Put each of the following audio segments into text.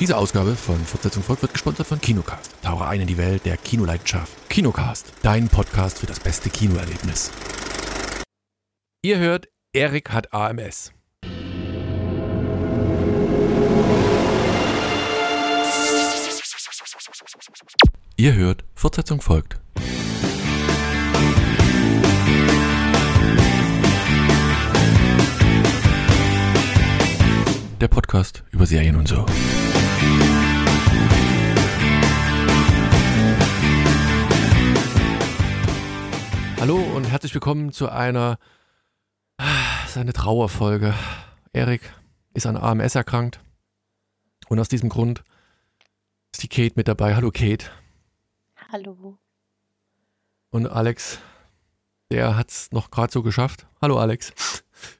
Diese Ausgabe von Fortsetzung Volk wird gesponsert von Kinocast. Tauche ein in die Welt der Kinoleidenschaft. Kinocast, dein Podcast für das beste Kinoerlebnis. Ihr hört, Erik hat AMS. Ihr hört, Fortsetzung folgt. Der Podcast über Serien und so. Hallo und herzlich willkommen zu einer seine Trauerfolge. Erik ist an AMS erkrankt und aus diesem Grund ist die Kate mit dabei. Hallo Kate. Hallo. Und Alex, der hat es noch gerade so geschafft. Hallo Alex.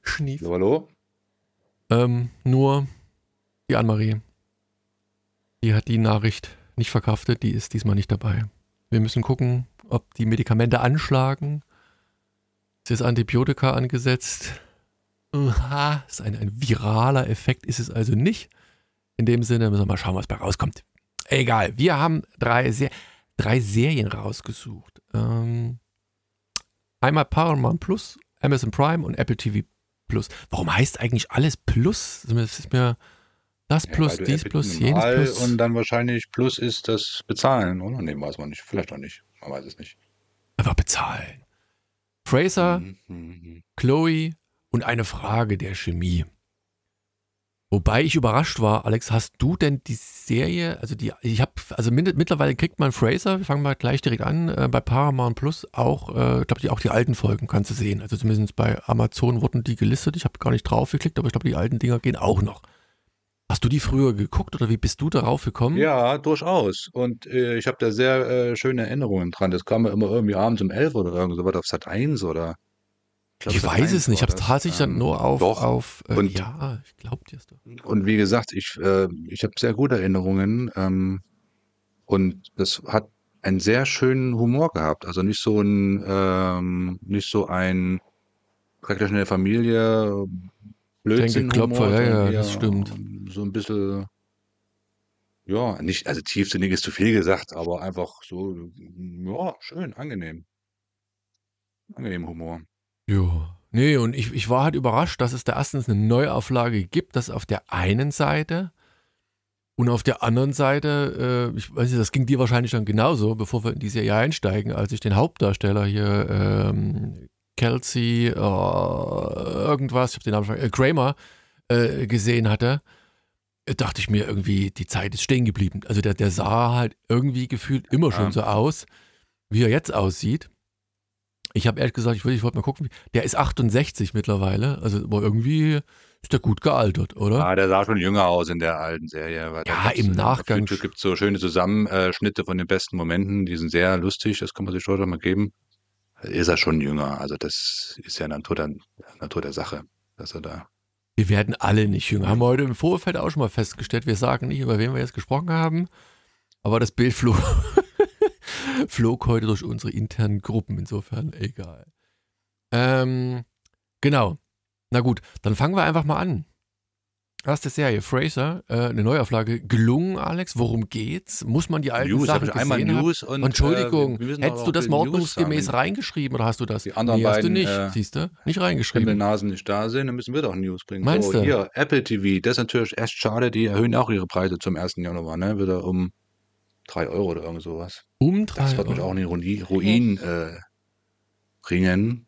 Schnief. Hallo. Ähm, nur die Annemarie, die hat die Nachricht nicht verkraftet, die ist diesmal nicht dabei. Wir müssen gucken, ob die Medikamente anschlagen. Ist Antibiotika angesetzt. Aha, ist ein, ein viraler Effekt, ist es also nicht. In dem Sinne müssen wir mal schauen, was bei rauskommt. Egal, wir haben drei, Ser drei Serien rausgesucht. Ähm, einmal Paramount Plus, Amazon Prime und Apple TV Plus. Warum heißt eigentlich alles Plus? Das ist mir das ja, plus, dies plus, jenes plus. Und dann wahrscheinlich Plus ist das Bezahlen, oder? Nee, weiß man nicht. Vielleicht auch nicht. Man weiß es nicht. Einfach bezahlen. Fraser, mhm, mhm, mhm. Chloe und eine Frage der Chemie. Wobei ich überrascht war, Alex, hast du denn die Serie, also die, ich habe, also mittlerweile kriegt man Fraser, wir fangen mal gleich direkt an, äh, bei Paramount Plus auch, äh, ich glaube, die, auch die alten Folgen kannst du sehen. Also zumindest bei Amazon wurden die gelistet. Ich habe gar nicht drauf geklickt, aber ich glaube, die alten Dinger gehen auch noch. Hast du die früher geguckt oder wie bist du darauf gekommen? Ja, durchaus. Und äh, ich habe da sehr äh, schöne Erinnerungen dran. Das kam ja immer irgendwie abends um 11 oder irgend so was auf Sat 1 oder Glaub, ich weiß es nicht. Ich habe es tatsächlich dann nur auf, doch. auf äh, und, ja, ich glaube dir doch. Und wie gesagt, ich, äh, ich habe sehr gute Erinnerungen ähm, und das hat einen sehr schönen Humor gehabt. Also nicht so ein, ähm, nicht so ein praktisch eine Familie, Blödsinn. Klopfer, ja, ja, das stimmt. So ein bisschen, ja, nicht, also tiefsinnig ist zu viel gesagt, aber einfach so, ja, schön, angenehm. Angenehm Humor. Ja. Nee, und ich, ich war halt überrascht, dass es da erstens eine Neuauflage gibt, dass auf der einen Seite und auf der anderen Seite, äh, ich weiß nicht, das ging dir wahrscheinlich dann genauso, bevor wir in die Serie einsteigen, als ich den Hauptdarsteller hier, ähm, Kelsey, äh, irgendwas, ich habe den Namen schon, äh, Kramer, äh, gesehen hatte, äh, dachte ich mir irgendwie, die Zeit ist stehen geblieben. Also der, der sah halt irgendwie gefühlt immer schon so aus, wie er jetzt aussieht. Ich habe ehrlich gesagt, ich wollte ich wollt mal gucken, der ist 68 mittlerweile, also irgendwie ist der gut gealtert, oder? Ja, der sah schon jünger aus in der alten Serie. ja, im Nachgang. Es gibt so schöne Zusammenschnitte von den besten Momenten, die sind sehr lustig, das kann man sich heute mal geben. Ist er schon jünger, also das ist ja Natur der, Natur der Sache, dass er da. Wir werden alle nicht jünger. Haben wir heute im Vorfeld auch schon mal festgestellt. Wir sagen nicht, über wen wir jetzt gesprochen haben, aber das Bild flog flog heute durch unsere internen Gruppen, insofern egal. Ähm, genau. Na gut, dann fangen wir einfach mal an. Erste Serie, Fraser, äh, eine Neuauflage, gelungen, Alex. Worum geht's? Muss man die alten News, Sachen ich einmal News und, Entschuldigung, äh, hättest du das ordnungsgemäß reingeschrieben oder hast du das? Die anderen nee, beiden, hast du nicht, äh, siehst du? Nicht reingeschrieben. Wenn Nasen nicht da sind, dann müssen wir doch News bringen. Meinst so, du? Hier, Apple TV, das ist natürlich echt schade, die erhöhen auch ihre Preise zum 1. Januar, ne? Wieder um 3 Euro oder irgend sowas. Um 3 Das wird mich auch in den Ruin äh, bringen.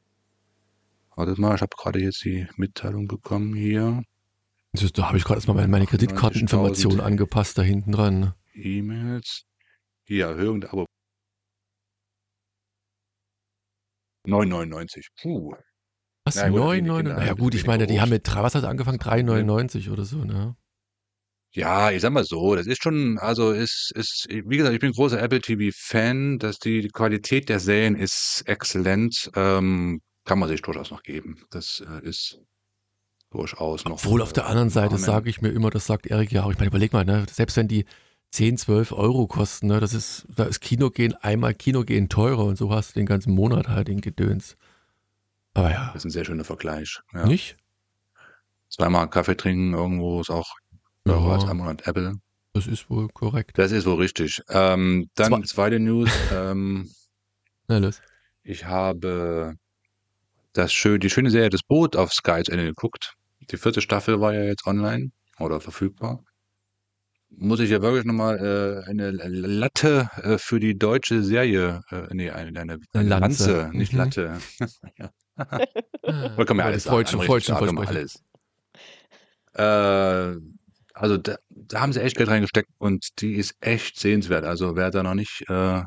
Wartet mal, ich habe gerade jetzt die Mitteilung bekommen hier. Da habe ich gerade erstmal meine Kreditkarteninformationen angepasst da hinten dran. E-Mails. Hier, Erhöhung der Abo. 9,99. Puh. Was? 9,99? Naja, gut, ich meine, die haben mit, was hat angefangen? 3,99 oder so, ne? Ja, ich sag mal so, das ist schon, also ist, ist, wie gesagt, ich bin großer Apple TV-Fan, dass die Qualität der Serien ist exzellent, ähm, kann man sich durchaus noch geben. Das äh, ist durchaus noch. Obwohl auf der anderen Seite sage ich mir immer, das sagt Erik ja auch. Ich meine, überleg mal, ne, selbst wenn die 10, 12 Euro kosten, ne, das ist, da ist Kinogehen einmal Kinogehen teurer und so hast du den ganzen Monat halt den Gedöns. Aber ja. Das ist ein sehr schöner Vergleich. Ja. Nicht? Zweimal Kaffee trinken irgendwo ist auch ja. als ein Monat Apple. Das ist wohl korrekt. Das ist wohl richtig. Ähm, dann Zwei. zweite News. Ähm, Na los. Ich habe das schön, die schöne Serie Das Boot auf Sky zu Ende geguckt. Die vierte Staffel war ja jetzt online oder verfügbar. Muss ich ja wirklich nochmal äh, eine Latte äh, für die deutsche Serie, äh, nee, eine, eine, eine Lanze. Lanze, nicht mhm. Latte. ja. Man ja alles Freudchen. Freudchen, Freudchen, alles. Äh, also da, da, haben sie echt Geld reingesteckt und die ist echt sehenswert. Also wer da noch nicht äh,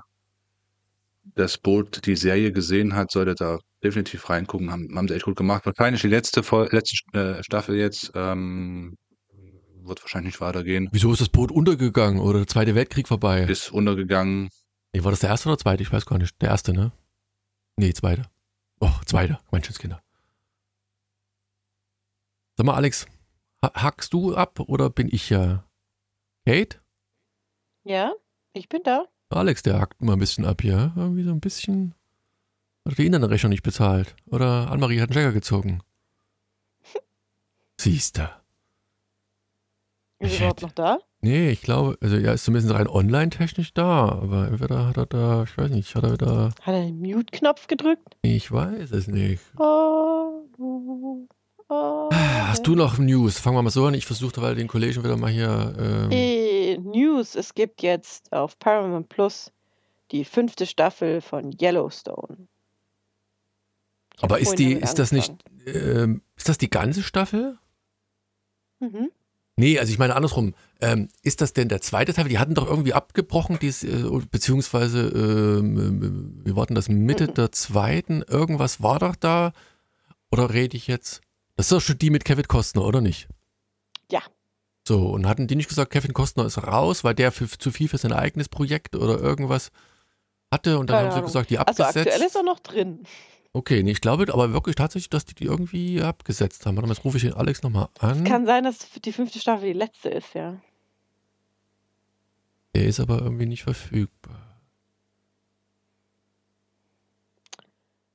das Boot, die Serie gesehen hat, sollte da definitiv reingucken. Haben, haben sie echt gut gemacht. Wahrscheinlich die letzte, letzte äh, Staffel jetzt. Ähm, wird wahrscheinlich nicht weitergehen. Wieso ist das Boot untergegangen oder der Zweite Weltkrieg vorbei? Ist untergegangen. Nee, war das der erste oder zweite? Ich weiß gar nicht. Der erste, ne? Nee, zweite. Oh, zweite. Menschenskinder. Sag mal, Alex, hackst du ab oder bin ich ja? Kate? Ja, ich bin da. Alex, der hackt mal ein bisschen ab hier. Irgendwie so ein bisschen. Hat die Internetrechnung nicht bezahlt. Oder Annemarie hat einen Checker gezogen. Siehst du. Ist er überhaupt noch da? Nee, ich glaube, also er ist zumindest rein online-technisch da, aber entweder hat er da, ich weiß nicht, hat er wieder. Hat er den Mute-Knopf gedrückt? Ich weiß es nicht. Oh, oh, Hast du noch News? Fangen wir mal so an. Ich versuchte weil den Kollegen wieder mal hier. Ähm äh, News: Es gibt jetzt auf Paramount Plus die fünfte Staffel von Yellowstone. Aber ist die, ist das nicht, äh, ist das die ganze Staffel? Mhm. Nee, also ich meine andersrum. Ähm, ist das denn der zweite Teil? Die hatten doch irgendwie abgebrochen, dies, äh, beziehungsweise, ähm, äh, wir warten das Mitte mhm. der zweiten. Irgendwas war doch da. Oder rede ich jetzt? Das ist doch schon die mit Kevin Costner, oder nicht? Ja. So, und hatten die nicht gesagt, Kevin Costner ist raus, weil der für, zu viel für sein eigenes Projekt oder irgendwas hatte und dann Keine haben sie Ahnung. gesagt, die abgesetzt. Also aktuell ist er noch drin. Okay, nee, ich glaube aber wirklich tatsächlich, dass die die irgendwie abgesetzt haben. Warte mal, jetzt rufe ich den Alex nochmal an. Es kann sein, dass die fünfte Staffel die letzte ist, ja. Der ist aber irgendwie nicht verfügbar.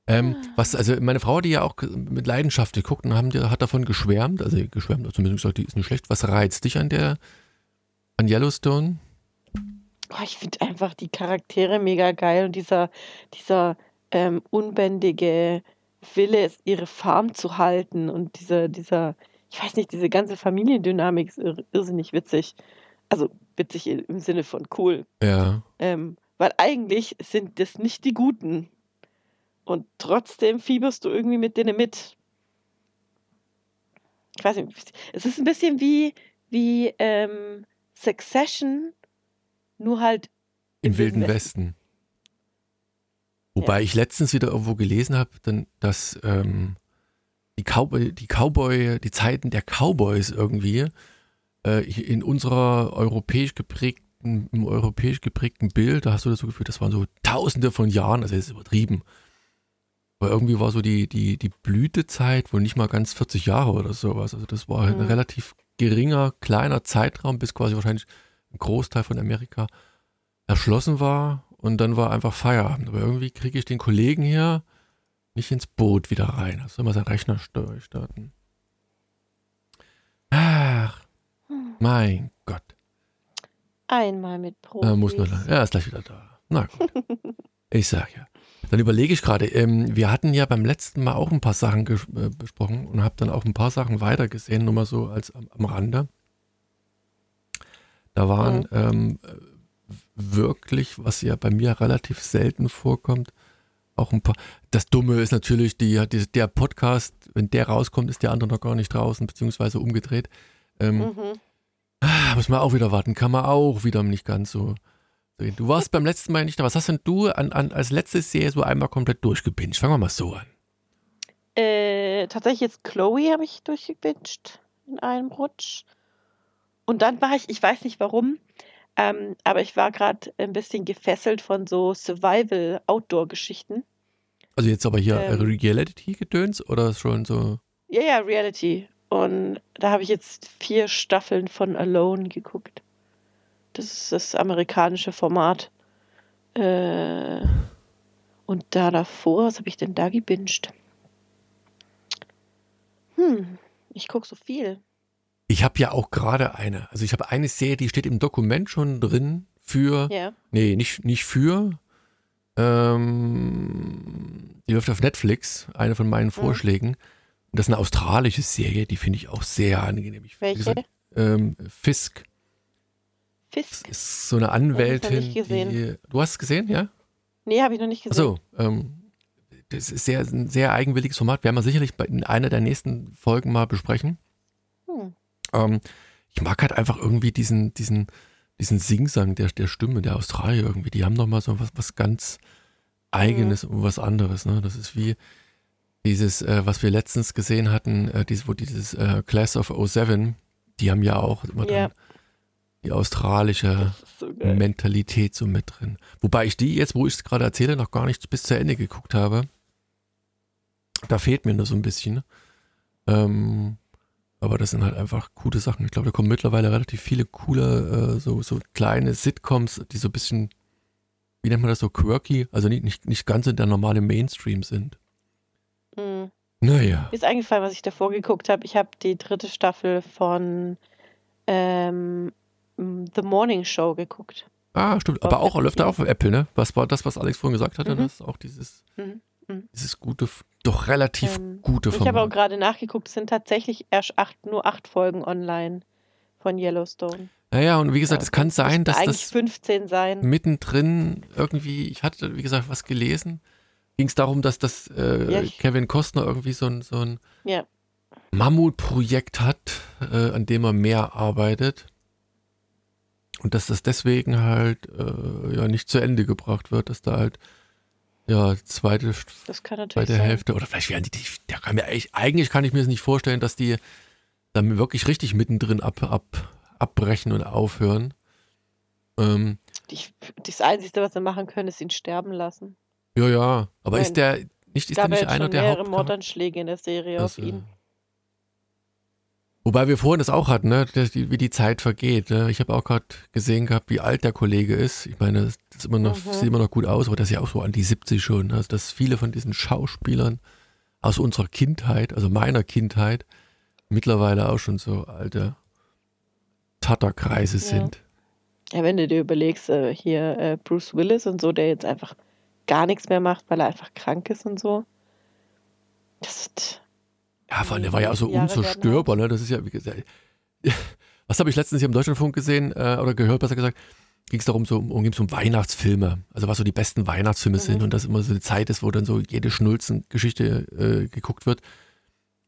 Ähm, was, also meine Frau, die ja auch mit Leidenschaft geguckt und haben, die, hat davon geschwärmt, also geschwärmt, also zumindest gesagt, die ist nicht schlecht. Was reizt dich an der, an Yellowstone? Oh, ich finde einfach die Charaktere mega geil und dieser, dieser ähm, unbändige Wille, ihre Farm zu halten und dieser, dieser, ich weiß nicht, diese ganze Familiendynamik ist ir irrsinnig witzig. Also witzig im Sinne von cool. Ja. Ähm, weil eigentlich sind das nicht die Guten. Und trotzdem fieberst du irgendwie mit denen mit. Ich weiß nicht, es ist ein bisschen wie, wie ähm, Succession, nur halt im, im Wilden Westen. Westen. Wobei ja. ich letztens wieder irgendwo gelesen habe, dass ähm, die, Cowboy, die Cowboy, die Zeiten der Cowboys irgendwie äh, in unserer europäisch geprägten, im europäisch geprägten Bild, da hast du das so gefühlt, das waren so tausende von Jahren, also das ist übertrieben. Aber irgendwie war so die, die, die Blütezeit wohl nicht mal ganz 40 Jahre oder sowas. Also das war halt mhm. ein relativ geringer, kleiner Zeitraum, bis quasi wahrscheinlich ein Großteil von Amerika erschlossen war und dann war einfach Feierabend. Aber irgendwie kriege ich den Kollegen hier nicht ins Boot wieder rein. Also immer sein Rechner starten. Ach, mein Gott. Einmal mit Profis. Äh, muss nur, ja, ist gleich wieder da. Na gut. ich sag ja. Dann überlege ich gerade, ähm, wir hatten ja beim letzten Mal auch ein paar Sachen äh, besprochen und habe dann auch ein paar Sachen weitergesehen, nur mal so als am, am Rande. Da waren mhm. ähm, wirklich, was ja bei mir relativ selten vorkommt, auch ein paar. Das Dumme ist natürlich, die, die, der Podcast, wenn der rauskommt, ist der andere noch gar nicht draußen, beziehungsweise umgedreht. Ähm, mhm. ah, muss man auch wieder warten, kann man auch wieder nicht ganz so. sehen. Du warst beim letzten Mal nicht da. Was hast denn du an, an, als letztes Serie so einmal komplett durchgebinged? Fangen wir mal so an. Äh, tatsächlich jetzt Chloe habe ich durchgebinged in einem Rutsch. Und dann war ich, ich weiß nicht warum, ähm, aber ich war gerade ein bisschen gefesselt von so Survival-Outdoor-Geschichten. Also jetzt aber hier ähm, Reality-Gedöns oder schon so? Ja, ja, Reality. Und da habe ich jetzt vier Staffeln von Alone geguckt. Das ist das amerikanische Format. Äh, und da davor, was habe ich denn da gebinged? Hm, ich gucke so viel. Ich habe ja auch gerade eine. Also ich habe eine Serie, die steht im Dokument schon drin für. Ja. Nee, nicht, nicht für. Ähm, die läuft auf Netflix, eine von meinen Vorschlägen. Und das ist eine australische Serie, die finde ich auch sehr angenehm. Ich, Welche? gesagt, ähm, Fisk. Fisk? ist so eine Hab ich noch Anwältin. nicht gesehen. Die, du hast es gesehen, ja? Nee, habe ich noch nicht gesehen. so, ähm, das ist sehr, ein sehr eigenwilliges Format. Werden wir sicherlich in einer der nächsten Folgen mal besprechen. Hm. Ähm, ich mag halt einfach irgendwie diesen, diesen, diesen Singsang der, der Stimme der Australier irgendwie. Die haben nochmal so was, was ganz Eigenes und was anderes. Ne? Das ist wie dieses, äh, was wir letztens gesehen hatten, äh, dieses, wo dieses äh, Class of 07, die haben ja auch immer dann Ja. die australische so. Mentalität so mit drin. Wobei ich die jetzt, wo ich es gerade erzähle, noch gar nicht bis zu Ende geguckt habe. Da fehlt mir nur so ein bisschen. Ähm, aber das sind halt einfach coole Sachen. Ich glaube, da kommen mittlerweile relativ viele coole, äh, so, so kleine Sitcoms, die so ein bisschen, wie nennt man das so, quirky, also nicht, nicht, nicht ganz in der normale Mainstream sind. Hm. Naja. Mir ist eingefallen, was ich davor geguckt habe. Ich habe die dritte Staffel von ähm, The Morning Show geguckt. Ah, stimmt. Aber auch, läuft da auf Apple, ne? Was war das, was Alex vorhin gesagt hatte? Mhm. Das ist auch dieses, Mhm. Mhm. dieses gute, doch relativ Ähm, gute Ich habe auch gerade nachgeguckt, es sind tatsächlich erst acht, nur acht Folgen online von Yellowstone. Naja, und wie gesagt, Ja, es kann sein, dass eigentlich das 15 sein. mittendrin irgendwie, ich hatte, wie gesagt, was gelesen, ging es darum, dass das äh, Ja, Kevin Costner irgendwie so ein, so ein Ja. Mammutprojekt hat, äh, an dem er mehr arbeitet. Und dass das deswegen halt äh, ja nicht zu Ende gebracht wird, dass da halt ja zweite, Das kann natürlich zweite sein. Hälfte oder vielleicht werden die, die der kann mir eigentlich, eigentlich kann ich mir das nicht vorstellen, dass die dann wirklich richtig mittendrin ab, ab, abbrechen und aufhören. Ähm, Die, das Einzige, was sie machen können, ist ihn sterben lassen. Ja, ja. Aber Nein. ist der nicht, Es ist der nicht einer der mehrere Haupt Mordanschläge in der Serie auf Das, äh, ihn. Wobei wir vorhin das auch hatten, ne? die, wie die Zeit vergeht. Ne? Ich habe auch gerade gesehen gehabt, wie alt der Kollege ist. Ich meine, das ist immer noch, Mhm. sieht immer noch gut aus, aber das ist ja auch so an die 70 schon. Also, dass viele von diesen Schauspielern aus unserer Kindheit, also meiner Kindheit, mittlerweile auch schon so alte Tatterkreise Ja. sind. Ja, wenn du dir überlegst, äh, hier äh, Bruce Willis und so, der jetzt einfach gar nichts mehr macht, weil er einfach krank ist und so. Das ist, Ja, vor allem, der war ja auch so Jahre unzerstörbar, ne? Das ist ja, wie gesagt, was habe ich letztens hier im Deutschlandfunk gesehen äh, oder gehört, besser gesagt, ging es darum, so um, um Weihnachtsfilme, also was so die besten Weihnachtsfilme Mhm. sind und das immer so eine Zeit ist, wo dann so jede Schnulzengeschichte äh, geguckt wird.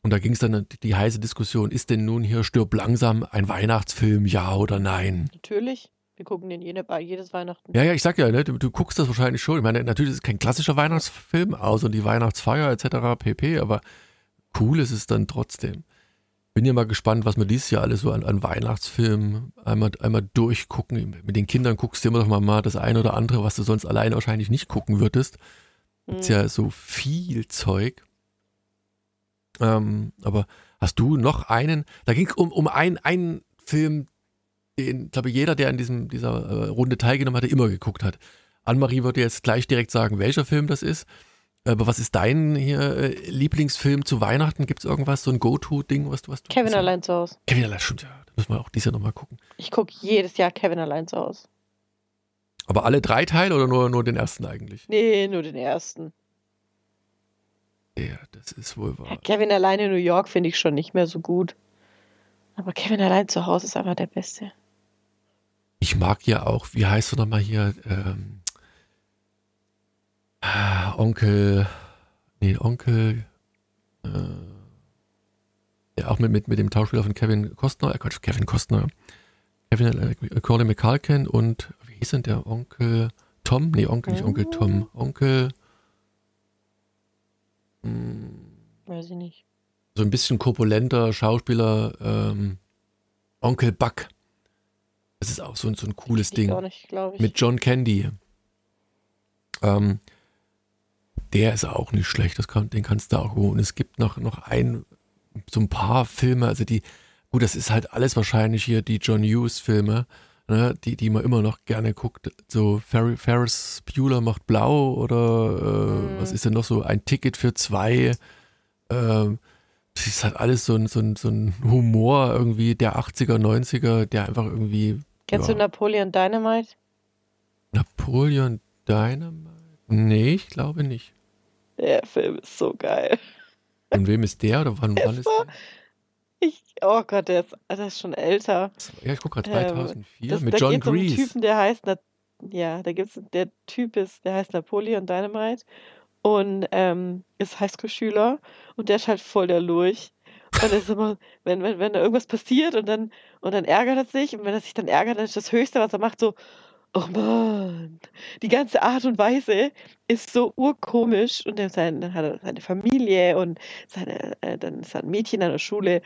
Und da ging es dann die, die heiße Diskussion, ist denn nun hier Stirb langsam ein Weihnachtsfilm, ja oder nein? natürlich. Wir gucken den jede, jedes Weihnachten. Ja, ja, ich sag ja, ne, du, du guckst das wahrscheinlich schon. Ich meine, natürlich ist es kein klassischer Weihnachtsfilm, außer die Weihnachtsfeier etc. pp. Aber cool ist es dann trotzdem. Bin ja mal gespannt, was wir dieses Jahr alles so an, an Weihnachtsfilmen einmal, einmal durchgucken. Mit den Kindern guckst du immer doch mal, mal das eine oder andere, was du sonst alleine wahrscheinlich nicht gucken würdest. Gibt's Mhm. ja so viel Zeug. Ähm, aber hast du noch einen? Da ging es um, um einen, einen Film, den, glaube ich, jeder, der an diesem, dieser äh, Runde teilgenommen hatte, immer geguckt hat. Anne-Marie würde jetzt gleich direkt sagen, welcher Film das ist. Aber was ist dein hier äh, Lieblingsfilm zu Weihnachten? Gibt es irgendwas, so ein Go-To-Ding, was du du Kevin allein zu Hause. Kevin allein, stimmt ja. Da müssen wir auch dieses Jahr nochmal gucken. Ich gucke jedes Jahr Kevin allein zu Hause. Aber alle drei Teile oder nur, nur den ersten eigentlich? Nee, nur den ersten. Ja, das ist wohl Ja, wahr. Kevin allein in New York finde ich schon nicht mehr so gut. Aber Kevin allein zu Hause ist einfach der Beste. Ich mag ja auch, wie heißt du nochmal hier? Ähm, Onkel, nee, Onkel, äh, ja, auch mit, mit, mit dem Tauschspieler von Kevin Costner, äh, Quatsch, Kevin Costner, Kevin äh, Corley McCalkin und, wie hieß denn der Onkel Tom? Nee, Onkel, nicht Onkel Tom, Onkel, mh, Weiß ich nicht. so ein bisschen korpulenter Schauspieler, ähm, Onkel Buck. Das ist auch so, ein- so ein cooles Ding. nicht, glaube ich. mit John Candy. Ähm, der ist auch nicht schlecht, das kann, den kannst du auch holen. Und es gibt noch, noch ein, so ein paar Filme, also die, gut, das ist halt alles wahrscheinlich hier die John Hughes-Filme, ne, die, die man immer noch gerne guckt. So Fer Ferris Bueller macht blau oder äh, Mhm. was ist denn noch so? Ein Ticket für zwei. Ähm, das ist halt alles so ein, so, ein, so ein Humor irgendwie der 80er, 90er, der einfach irgendwie. Kennst ja. du Napoleon Dynamite? Napoleon Dynamite? Nee, ich glaube nicht. Der Film ist so geil. Von wem ist der oder wann, wann ist der? Ich, oh Gott, der ist, der ist schon älter. Ja, ich gucke gerade 2004 ähm, das, mit John Grease. Um Typen, der heißt, ja, da gibt's, der Typ ist, der heißt Napoleon Dynamite und ähm, ist Highschool-Schüler und der ist halt voll der Lurch. Und ist immer, wenn, wenn, wenn da irgendwas passiert und dann, und dann ärgert er sich und wenn er sich dann ärgert, dann ist das Höchste, was er macht, so, oh Mann, die ganze Art und Weise ist so urkomisch und dann, hat er seine Familie und seine, äh, dann ist ein Mädchen an der Schule,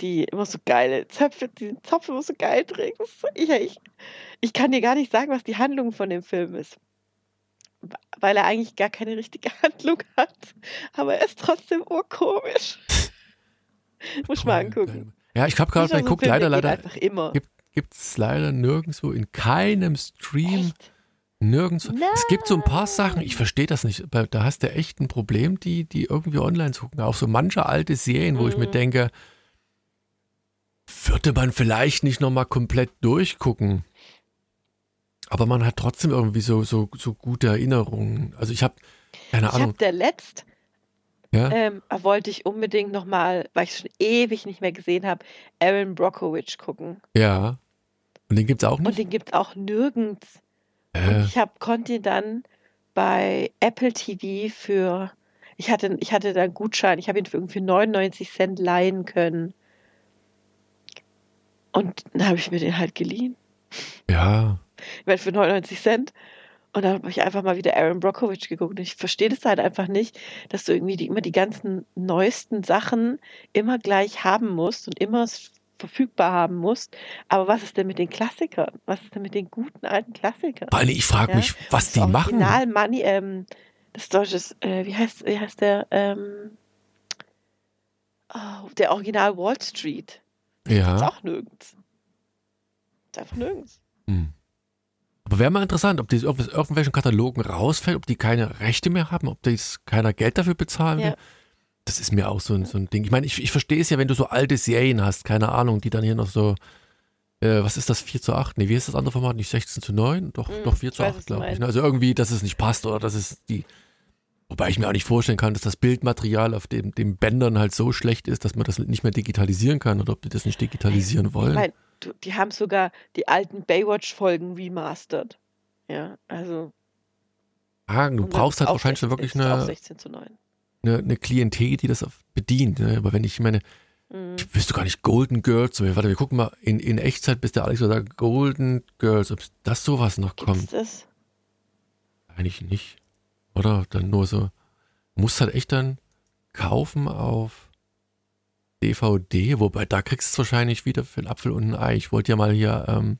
die immer so geile Zöpfe, diesen Zopf immer so geil trägt. Ich, ich, ich kann dir gar nicht sagen, was die Handlung von dem Film ist. Weil er eigentlich gar keine richtige Handlung hat. Aber er ist trotzdem urkomisch. Muss ich mal angucken. Ja, ich habe gerade bei Guck leider, leider. Einfach immer. Gibt, gibt es leider nirgendwo, in keinem Stream, echt? nirgendwo. Nein. Es gibt so ein paar Sachen, ich verstehe das nicht, da hast du echt ein Problem, die, die irgendwie online zu gucken. Auch so manche alte Serien, wo mhm. ich mir mhm. denke, würde man vielleicht nicht nochmal komplett durchgucken. Aber man hat trotzdem irgendwie so, so, so gute Erinnerungen. Also ich habe, keine Ahnung. Ich habe der letzt, ja? ähm, wollte ich unbedingt nochmal, weil ich schon ewig nicht mehr gesehen habe, Aaron Brockovich gucken. Ja. Und den gibt es auch nicht? Und den gibt es auch nirgends. Äh. Und ich hab, konnte ihn dann bei Apple TV für, ich hatte, ich hatte da einen Gutschein, ich habe ihn für irgendwie 99 Cent leihen können. Und dann habe ich mir den halt geliehen. Ja. Ich meine, für 99 Cent. Und dann habe ich einfach mal wieder Aaron Brockovich geguckt. Und ich verstehe das halt einfach nicht, dass du irgendwie die, immer die ganzen neuesten Sachen immer gleich haben musst und immer verfügbar haben musst. Aber was ist denn mit den Klassikern? Was ist denn mit den guten alten Klassikern? Weil ich frage ja? mich, was das die machen. Original Money, ähm, das deutsche, äh, wie heißt, wie heißt der? Ähm, oh, der Original Wall Street. Ja. Ist auch nirgends. Ist einfach nirgends. Hm. Aber wäre mal interessant, ob die aus irgendwelchen Katalogen rausfällt, ob die keine Rechte mehr haben, ob das keiner Geld dafür bezahlen will. Ja. Das ist mir auch so ein, so ein Ding. Ich meine, ich, ich verstehe es ja, wenn du so alte Serien hast, keine Ahnung, die dann hier noch so, äh, was ist das, 4 zu 8? Nee, wie ist das andere Format? Nicht 16 zu 9? Doch, mm, doch 4 zu 8, glaube ich. Ne? Also irgendwie, dass es nicht passt oder dass es die, Wobei ich mir auch nicht vorstellen kann, dass das Bildmaterial auf dem, den Bändern halt so schlecht ist, dass man das nicht mehr digitalisieren kann oder ob die das nicht digitalisieren wollen. Ich meine, die haben sogar die alten Baywatch-Folgen remastered. Ja, also. Ah, du brauchst halt wahrscheinlich schon wirklich eine, eine, eine, Klientel, die das bedient. Ne? Aber wenn ich meine, mhm. ich wüsste gar nicht, Golden Girls, warte, wir gucken mal in, in Echtzeit, bis der Alex so sagt, Golden Girls, ob das sowas noch Gibt's kommt. Das? Eigentlich nicht. Oder dann nur so, musst halt echt dann kaufen auf DVD, wobei da kriegst du es wahrscheinlich wieder für einen Apfel und ein Ei. Ich wollte ja mal hier ähm,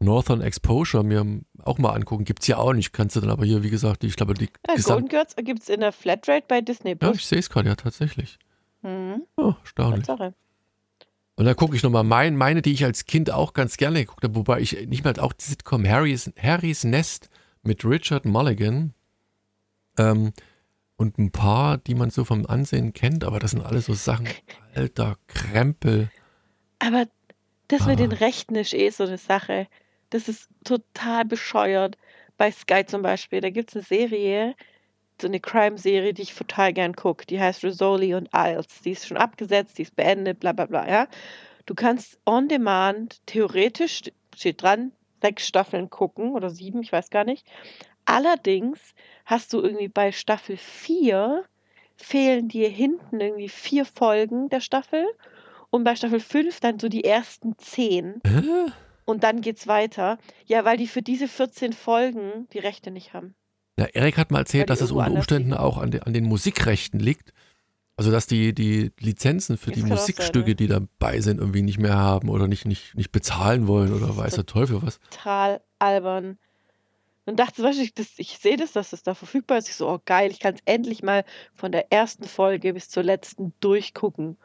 Northern Exposure mir auch mal angucken. Gibt es ja auch nicht. Kannst du dann aber hier, wie gesagt, ich glaube, die. Ja, Golden Girls gibt es in der Flatrate bei Disney Plus. Ja, ich sehe es gerade, ja, tatsächlich. Mhm. Oh, erstaunlich. Und dann gucke ich nochmal mein, meine, die ich als Kind auch ganz gerne geguckt habe, wobei ich nicht mal auch die Sitcom Harry's, Harry's Nest mit Richard Mulligan ähm, und ein paar, die man so vom Ansehen kennt, aber das sind alles so Sachen, alter Krempel. Aber das ah. mit den Rechten ist eh so eine Sache. Das ist total bescheuert. Bei Sky zum Beispiel, da gibt es eine Serie, so eine Crime-Serie, die ich total gern gucke. Die heißt Rizzoli und Isles. Die ist schon abgesetzt, die ist beendet, bla bla bla. Ja? Du kannst on demand, theoretisch, steht dran, sechs Staffeln gucken oder sieben, ich weiß gar nicht. Allerdings hast du irgendwie bei Staffel 4 fehlen dir hinten irgendwie vier Folgen der Staffel und bei Staffel 5 dann so die ersten zehn. Äh? Und dann geht's weiter. Ja, weil die für diese 14 Folgen die Rechte nicht haben. Ja, Erik hat mal erzählt, dass es unter Umständen auch an, de, an, den Musikrechten liegt. Also dass die, die Lizenzen für das die Musikstücke, sein, ne? die dabei sind, irgendwie nicht mehr haben oder nicht, nicht, nicht bezahlen wollen oder weiß der Teufel was. Total albern. Und dachte zum Beispiel, ich, ich sehe das, dass das da verfügbar ist. Ich so, oh geil, ich kann es endlich mal von der ersten Folge bis zur letzten durchgucken.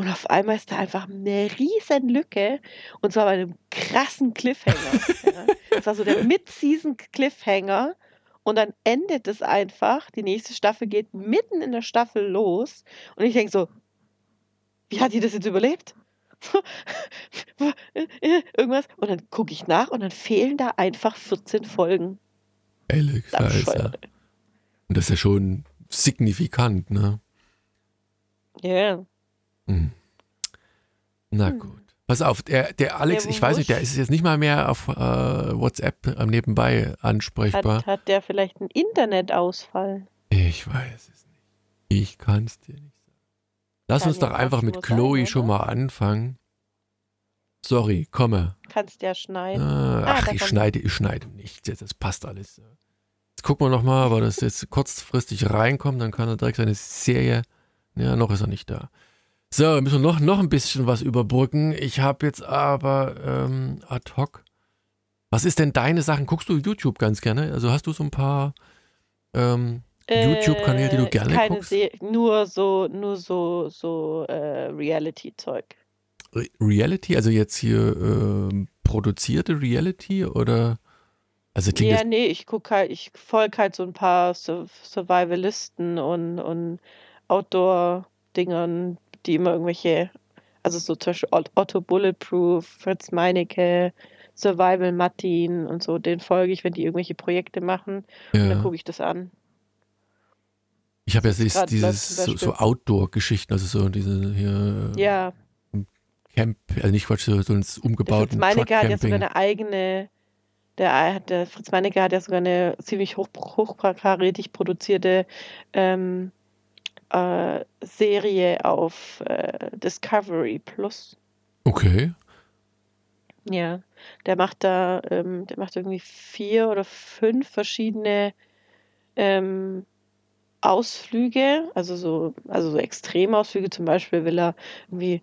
Und auf einmal ist da einfach eine riesen Lücke. Und zwar bei einem krassen Cliffhanger. ja. Das war so der Mid-Season-Cliffhanger. Und dann endet es einfach. Die nächste Staffel geht mitten in der Staffel los. Und ich denke so, wie hat die das jetzt überlebt? Irgendwas. Und dann gucke ich nach und dann fehlen da einfach 14 Folgen. Alex, Scheiße. Und das ist ja schon signifikant, ne? Ja. Yeah. Hm. Na gut. Pass auf, der, der Alex, der ich weiß nicht, der ist jetzt nicht mal mehr auf äh, WhatsApp am nebenbei ansprechbar. Hat, hat der vielleicht einen Internetausfall? Ich weiß es nicht. Ich kann es dir nicht sagen. Lass kann uns doch einfach mit Chloe sein, schon mal anfangen. Sorry, komme. Kannst ja schneiden. Ah, ach, ah, ich schneide, ich schneide nicht. Das passt alles. Jetzt gucken wir nochmal, aber das jetzt kurzfristig reinkommt, dann kann er direkt seine Serie. Ja, noch ist er nicht da. So, müssen wir noch, noch ein bisschen was überbrücken. Ich habe jetzt aber ähm, ad hoc. Was ist denn deine Sachen? Guckst du YouTube ganz gerne? Also hast du so ein paar ähm, YouTube-Kanäle, die du äh, gerne keine guckst? Se nur so, nur so, so äh, Reality-Zeug. Re Reality? Also jetzt hier äh, produzierte Reality oder? Also ja, nee, ich gucke halt, ich folge halt so ein paar Survivalisten und, und Outdoor-Dingern, die immer irgendwelche, also so zum Beispiel Otto Bulletproof, Fritz Meinecke, Survival Martin und so, den folge ich, wenn die irgendwelche Projekte machen. Ja. Und dann gucke ich das an. Ich habe ja dieses, dieses so, so Outdoor-Geschichten, also so diese hier. Ja. Camp, also nicht Quatsch, so, so ins umgebauten Fritz Meinecke hat ja sogar eine eigene, der, der Fritz Meinecke hat ja sogar eine ziemlich hoch, hochkarätig produzierte ähm, äh, Serie auf äh, Discovery Plus. Okay. Ja, der macht da, ähm, der macht irgendwie vier oder fünf verschiedene ähm, Ausflüge, also so, also so Extremausflüge. Zum Beispiel will er irgendwie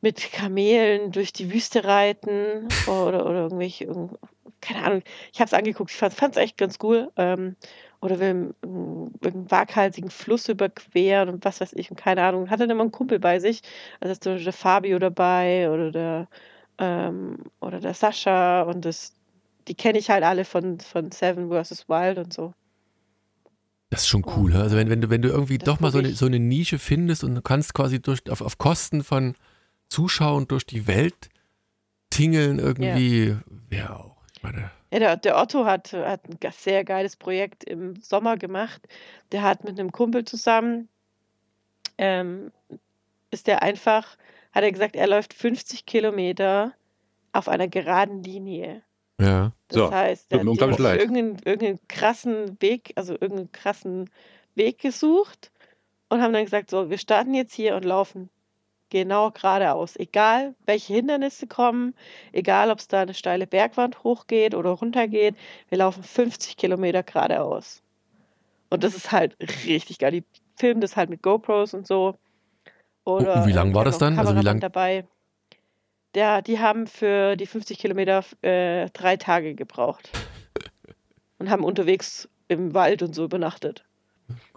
mit Kamelen durch die Wüste reiten oder, oder irgendwelche, keine Ahnung. Ich habe es angeguckt, ich fand es echt ganz cool. Ähm, oder will einen waghalsigen Fluss überqueren und was weiß ich und keine Ahnung. Hat dann immer einen Kumpel bei sich. Also ist zum Beispiel der Fabio dabei oder der, ähm, oder der Sascha und das, die kenne ich halt alle von, von Seven vs. Wild und so. Das ist schon cool. Also wenn, wenn du, wenn du irgendwie das doch mal so eine, so eine Nische findest und du kannst quasi durch, auf, auf Kosten von Zuschauern durch die Welt tingeln, irgendwie, ja, ja meine, ja, der, der Otto hat, hat ein sehr geiles Projekt im Sommer gemacht. Der hat mit einem Kumpel zusammen, ähm, ist der einfach, hat er gesagt, er läuft 50 Kilometer auf einer geraden Linie. Ja. Das so, heißt, er hat irgendeinen, irgendeinen krassen Weg, also irgendeinen krassen Weg gesucht und haben dann gesagt, so, wir starten jetzt hier und laufen genau geradeaus. Egal, welche Hindernisse kommen, egal, ob es da eine steile Bergwand hochgeht oder runtergeht, wir laufen 50 Kilometer geradeaus. Und das ist halt richtig geil. Die filmen das halt mit GoPros und so. Oder, und wie lang war das dann? Also wie lang? dabei. Der, die haben für die 50 Kilometer äh, drei Tage gebraucht. und haben unterwegs im Wald und so übernachtet.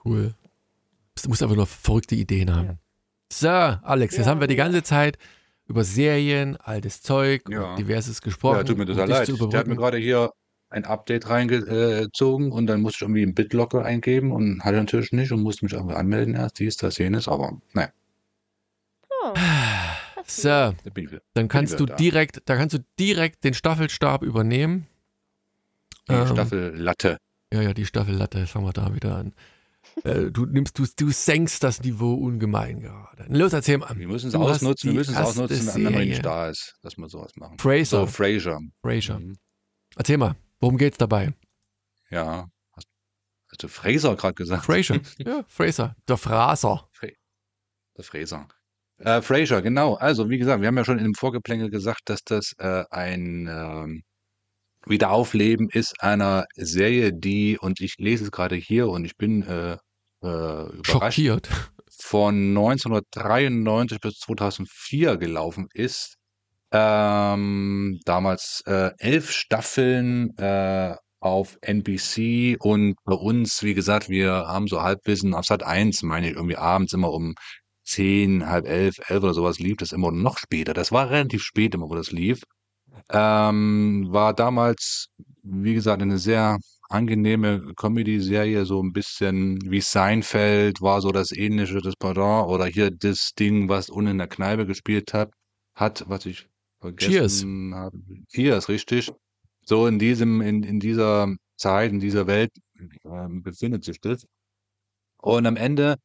Cool. Du musst einfach nur verrückte Ideen haben. Ja. So, Alex, jetzt haben wir die ganze Zeit über Serien, altes Zeug, ja. diverses gesprochen. Ja, tut mir total leid. Der hat mir gerade hier ein Update reingezogen und dann musste ich irgendwie einen BitLocker eingeben und hatte natürlich nicht und musste mich irgendwie anmelden erst, dies, das, jenes, aber naja. Oh, so, dann kannst du direkt, da kannst du direkt den Staffelstab übernehmen. Die ähm, Staffellatte. Ja, ja, die Staffellatte, fangen wir da wieder an. Äh, du nimmst, du, du senkst das Niveau ungemein gerade. Los, erzähl mal. Wir müssen es ausnutzen, wir müssen es ausnutzen, wenn man nicht da ist, dass wir sowas machen. Fraser. So, Fraser. Fraser. Mhm. Erzähl mal, worum geht's dabei? Ja, hast, hast du Fraser gerade gesagt? Fraser, ja, Fraser. Der Fraser. Fra der Fraser. Äh, Fraser, genau. Also, wie gesagt, wir haben ja schon in dem Vorgeplänkel gesagt, dass das äh, ein ähm, Wiederaufleben ist einer Serie, die, und ich lese es gerade hier und ich bin äh, äh, überrascht, Schockiert. von 1993 bis 2004 gelaufen ist. Ähm, damals äh, elf Staffeln äh, auf NBC und bei uns, wie gesagt, wir haben so Halbwissen auf Sat 1, meine ich, irgendwie abends immer um 10, halb elf, elf oder sowas lief das immer noch später. Das war relativ spät immer, wo das lief. Ähm, war damals, wie gesagt, eine sehr angenehme Comedy-Serie, so ein bisschen wie Seinfeld war so das ähnliche, das Pendant oder hier das Ding, was unten in der Kneipe gespielt hat, hat, was ich vergessen habe. Cheers, richtig. So in diesem, in, in dieser Zeit, in dieser Welt ähm, befindet sich das. Und am Ende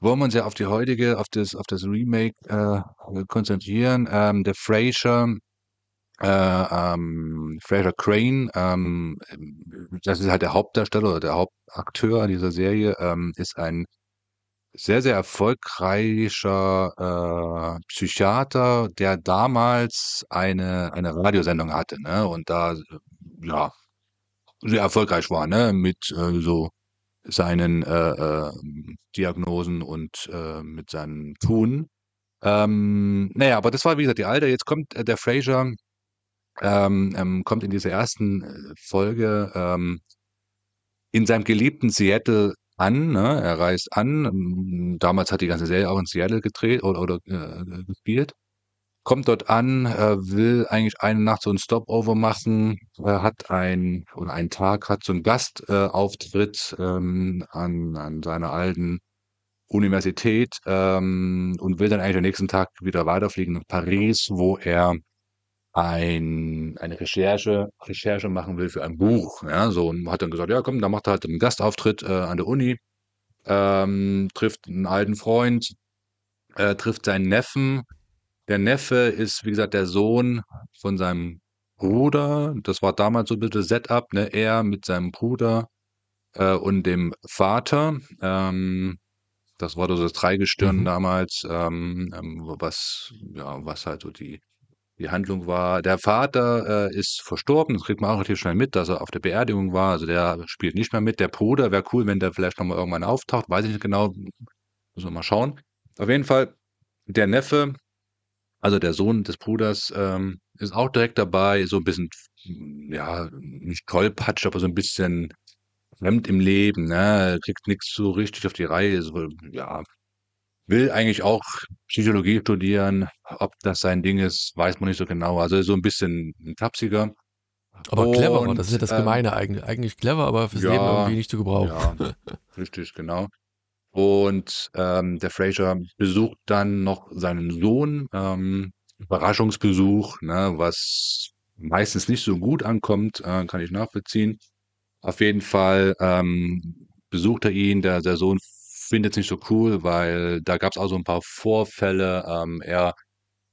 wollen wir uns ja auf die heutige, auf das, auf das Remake äh, konzentrieren. Ähm, der Fraser, äh, ähm, Fraser Crane, ähm, das ist halt der Hauptdarsteller oder der Hauptakteur dieser Serie, ähm, ist ein sehr, sehr erfolgreicher äh, Psychiater, der damals eine, eine Radiosendung hatte, ne? Und da ja sehr erfolgreich war, ne? Mit äh, so seinen äh, äh, Diagnosen und äh, mit seinem Tun. Ähm, naja, aber das war wie gesagt die alte. Jetzt kommt äh, der Fraser, ähm, ähm, kommt in dieser ersten äh, Folge ähm, in seinem geliebten Seattle an. Ne? Er reist an. Ähm, damals hat die ganze Serie auch in Seattle gedreht oder, oder äh, gespielt kommt dort an, äh, will eigentlich eine Nacht so ein Stopover machen, äh, hat ein oder einen Tag hat so einen Gastauftritt äh, ähm, an an seiner alten Universität, ähm, und will dann eigentlich am nächsten Tag wieder weiterfliegen nach Paris, wo er ein eine Recherche Recherche machen will für ein Buch, ja, so und hat dann gesagt: „Ja, komm, dann macht er halt einen Gastauftritt, äh, an der Uni, ähm, trifft einen alten Freund, äh, trifft seinen Neffen, der Neffe ist, wie gesagt, der Sohn von seinem Bruder. Das war damals so ein bisschen Setup, ne? Er mit seinem Bruder äh, und dem Vater. Ähm, das war so das Dreigestirn mhm. damals, ähm, ähm, was, ja, was halt so die, die Handlung war. Der Vater äh, ist verstorben, das kriegt man auch relativ schnell mit, dass er auf der Beerdigung war. Also der spielt nicht mehr mit. Der Bruder wäre cool, wenn der vielleicht nochmal irgendwann auftaucht, weiß ich nicht genau. Müssen wir mal schauen. Auf jeden Fall, der Neffe also der Sohn des Bruders, ähm, ist auch direkt dabei, so ein bisschen, ja, nicht tollpatschig, aber so ein bisschen fremd im Leben, ne? Kriegt nichts so richtig auf die Reihe, so, ja, will eigentlich auch Psychologie studieren. Ob das sein Ding ist, weiß man nicht so genau. Also so ein bisschen 'n Tapsiger. Aber cleverer, das ist ja das ähm Gemeine eigentlich. Eigentlich clever, aber fürs Leben irgendwie nicht zu gebrauchen. ja, richtig, genau. Und ähm, der Fraser besucht dann noch seinen Sohn, ähm, Überraschungsbesuch, ne, was meistens nicht so gut ankommt, äh, kann ich nachvollziehen. Auf jeden Fall ähm, besucht er ihn, der, der Sohn findet es nicht so cool, weil da gab es auch so ein paar Vorfälle. Ähm, er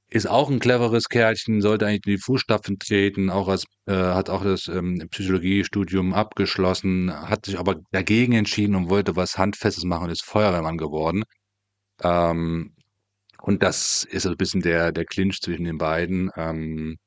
ist auch ein cleveres Kerlchen, sollte eigentlich in die Fußstapfen treten, auch als, äh, hat auch das ähm, Psychologiestudium abgeschlossen, hat sich aber dagegen entschieden und wollte was Handfestes machen und ist Feuerwehrmann geworden. Ähm, und das ist so ein bisschen der, der Clinch zwischen den beiden. Ähm,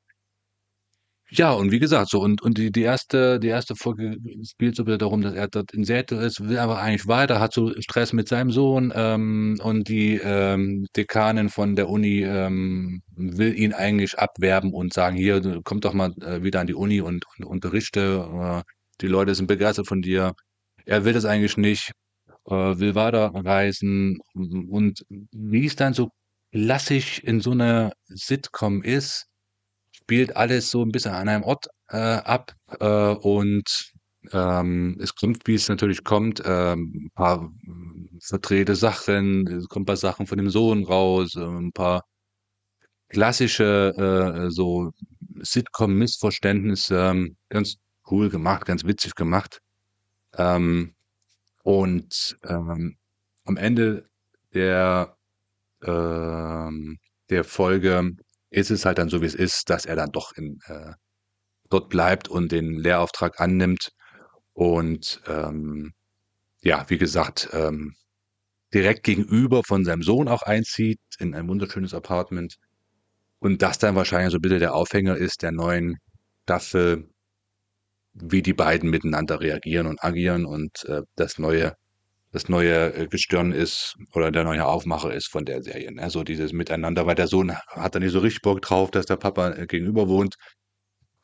ja, und wie gesagt, so und und die die erste die erste Folge spielt so wieder darum, dass er dort in Seattle ist, will aber eigentlich weiter, hat so Stress mit seinem Sohn, ähm, und die, ähm, Dekanin von der Uni, ähm, will ihn eigentlich abwerben und sagen: „Hier, du komm doch mal, äh, wieder an die Uni und und unterrichte, äh, die Leute sind begeistert von dir.“ Er will das eigentlich nicht, äh, will weiterreisen und wie es dann so klassisch in so einer Sitcom ist spielt alles so ein bisschen an einem Ort äh, ab äh, und ähm, es kommt, wie es natürlich kommt, ähm, ein paar hm, verdrehte Sachen, es kommen ein paar Sachen von dem Sohn raus, äh, ein paar klassische äh, so Sitcom-Missverständnisse, ähm, ganz cool gemacht, ganz witzig gemacht. Ähm, und ähm, am Ende der, ähm, der Folge ist es halt dann so, wie es ist, dass er dann doch in, äh, dort bleibt und den Lehrauftrag annimmt. Und ähm, ja, wie gesagt, ähm, direkt gegenüber von seinem Sohn auch einzieht in ein wunderschönes Apartment. Und das dann wahrscheinlich so bisschen der Aufhänger ist der neuen Staffel, wie die beiden miteinander reagieren und agieren und äh, das neue das neue äh, Gestirn ist oder der neue Aufmacher ist von der Serie. Ne? So dieses Miteinander, weil der Sohn hat da nicht so richtig Bock drauf, dass der Papa äh, gegenüber wohnt.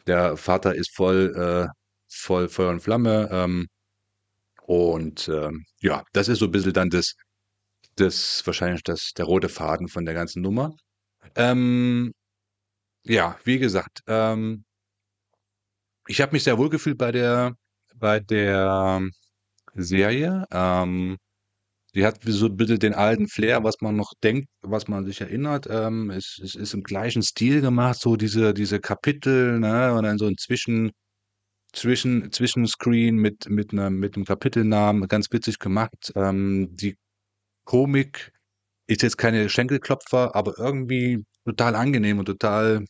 Der Vater ist voll, äh, voll Feuer und Flamme. Ähm, und ähm, ja, das ist so ein bisschen dann das, das wahrscheinlich das, der rote Faden von der ganzen Nummer. Ähm, ja, wie gesagt, ähm, ich habe mich sehr wohl gefühlt bei der bei der Serie. Ähm, die hat so ein bisschen den alten Flair, was man noch denkt, was man sich erinnert. Ähm, es, es ist im gleichen Stil gemacht, so diese, diese Kapitel, ne? Und dann so ein Zwischen, Zwischen, Zwischenscreen mit, mit, einer, mit einem Kapitelnamen, ganz witzig gemacht. Ähm, die Komik ist jetzt keine Schenkelklopfer, aber irgendwie total angenehm und total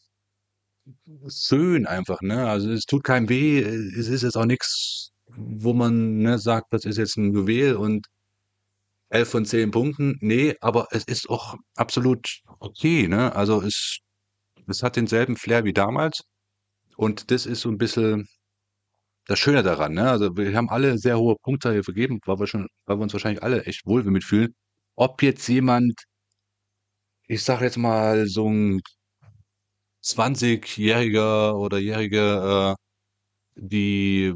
schön einfach, ne? Also es tut keinem weh, es ist jetzt auch nichts, wo man ne, sagt, das ist jetzt ein Juwel und 11 von 10 Punkten. Nee, aber es ist auch absolut okay, ne? Also es, es hat denselben Flair wie damals. Und das ist so ein bisschen das Schöne daran, ne? Also wir haben alle sehr hohe Punkte hier vergeben, weil wir schon, weil wir uns wahrscheinlich alle echt wohl damit fühlen. Ob jetzt jemand, ich sag jetzt mal, so ein 20-Jähriger oder Jährige, äh, die,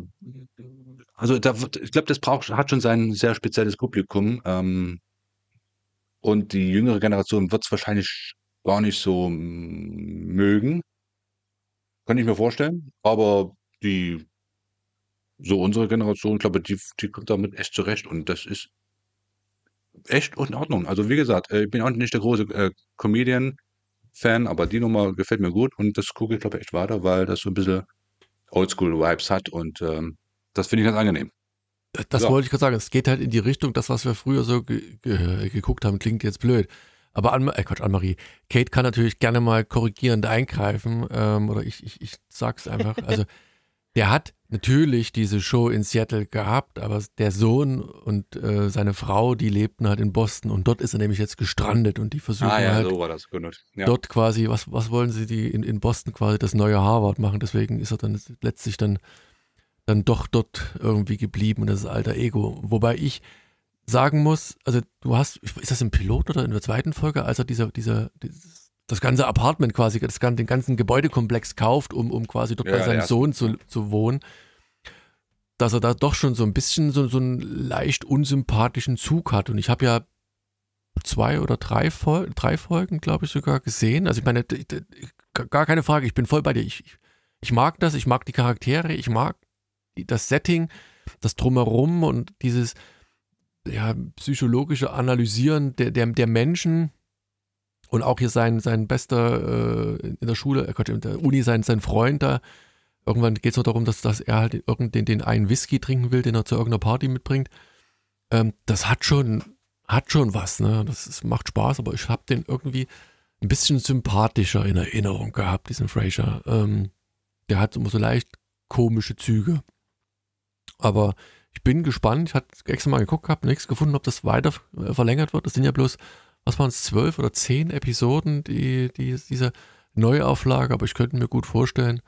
also da, ich glaube, das braucht, hat schon sein sehr spezielles Publikum. Ähm, und die jüngere Generation wird es wahrscheinlich gar nicht so mögen. Kann ich mir vorstellen. Aber die, so unsere Generation, glaube die, die kommt damit echt zurecht. Und das ist echt in Ordnung. Also wie gesagt, äh, ich bin auch nicht der große äh, Comedian-Fan, aber die Nummer gefällt mir gut und das gucke ich, glaube ich, echt weiter, weil das so ein bisschen Oldschool-Vibes hat und ähm, das finde ich ganz angenehm. Das ja. wollte ich gerade sagen. Es geht halt in die Richtung, das, was wir früher so ge ge geguckt haben, klingt jetzt blöd. Aber Anne, äh Quatsch, Anne-Marie, Kate kann natürlich gerne mal korrigierend eingreifen. Ähm, oder ich, ich, ich sag's einfach. Also, der hat natürlich diese Show in Seattle gehabt, aber der Sohn und äh, seine Frau, die lebten halt in Boston und dort ist er nämlich jetzt gestrandet und die versuchen ah, ja, halt so ja. dort quasi, was, was wollen sie die in, in Boston quasi das neue Harvard machen, deswegen ist er dann letztlich dann dann doch dort irgendwie geblieben und das ist alter Ego. Wobei ich sagen muss, also du hast, ist das im Pilot oder in der zweiten Folge, als er dieser, dieser, dieses, das ganze Apartment quasi, das, den ganzen Gebäudekomplex kauft, um, um quasi dort ja, bei seinem ja. Sohn zu, zu wohnen, dass er da doch schon so ein bisschen so, so einen leicht unsympathischen Zug hat. Und ich habe ja zwei oder drei, Fol drei Folgen, glaube ich, sogar gesehen. Also ich meine, gar keine Frage, ich bin voll bei dir. Ich, ich mag das, ich mag die Charaktere, ich mag das Setting, das Drumherum und dieses ja, psychologische Analysieren der, der, der Menschen und auch hier sein, sein bester äh, in der Schule, äh, in der Uni, sein, sein Freund da. Irgendwann geht es noch darum, dass, dass er halt irgendeinen den einen Whisky trinken will, den er zu irgendeiner Party mitbringt. Ähm, das hat schon, hat schon was, ne? Das ist, macht Spaß, aber ich habe den irgendwie ein bisschen sympathischer in Erinnerung gehabt, diesen Fraser. Ähm, der hat immer so leicht komische Züge. Aber ich bin gespannt. Ich hatte extra mal geguckt, habe nichts gefunden, ob das weiter äh, verlängert wird. Das sind ja bloß, was waren es, zwölf oder zehn Episoden, die, die diese Neuauflage. Aber ich könnte mir gut vorstellen,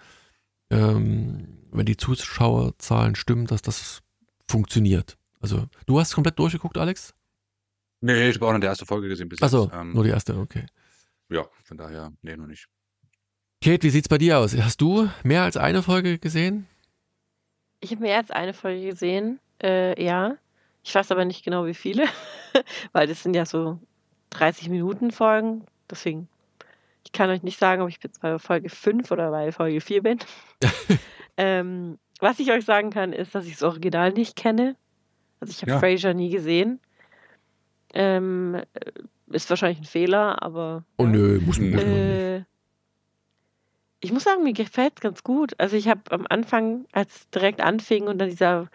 ähm, wenn die Zuschauerzahlen stimmen, dass das funktioniert. Also, du hast komplett durchgeguckt, Alex? Nee, ich habe auch noch die erste Folge gesehen bis Achso, ähm, nur die erste, okay. Ja, von daher, nee, noch nicht. Kate, wie sieht's bei dir aus? Hast du mehr als eine Folge gesehen? Ich habe mehr als eine Folge gesehen, äh, ja. Ich weiß aber nicht genau, wie viele, weil das sind ja so 30 Minuten Folgen. Deswegen, ich kann euch nicht sagen, ob ich jetzt bei Folge 5 oder bei Folge 4 bin. ähm, was ich euch sagen kann, ist, dass ich das Original nicht kenne. Also ich habe ja. Frasier nie gesehen. Ähm, ist wahrscheinlich ein Fehler, aber. Oh ja. nö, muss man äh, ich muss sagen, mir gefällt es ganz gut. Also ich habe am Anfang, als es direkt anfing und dann dieser,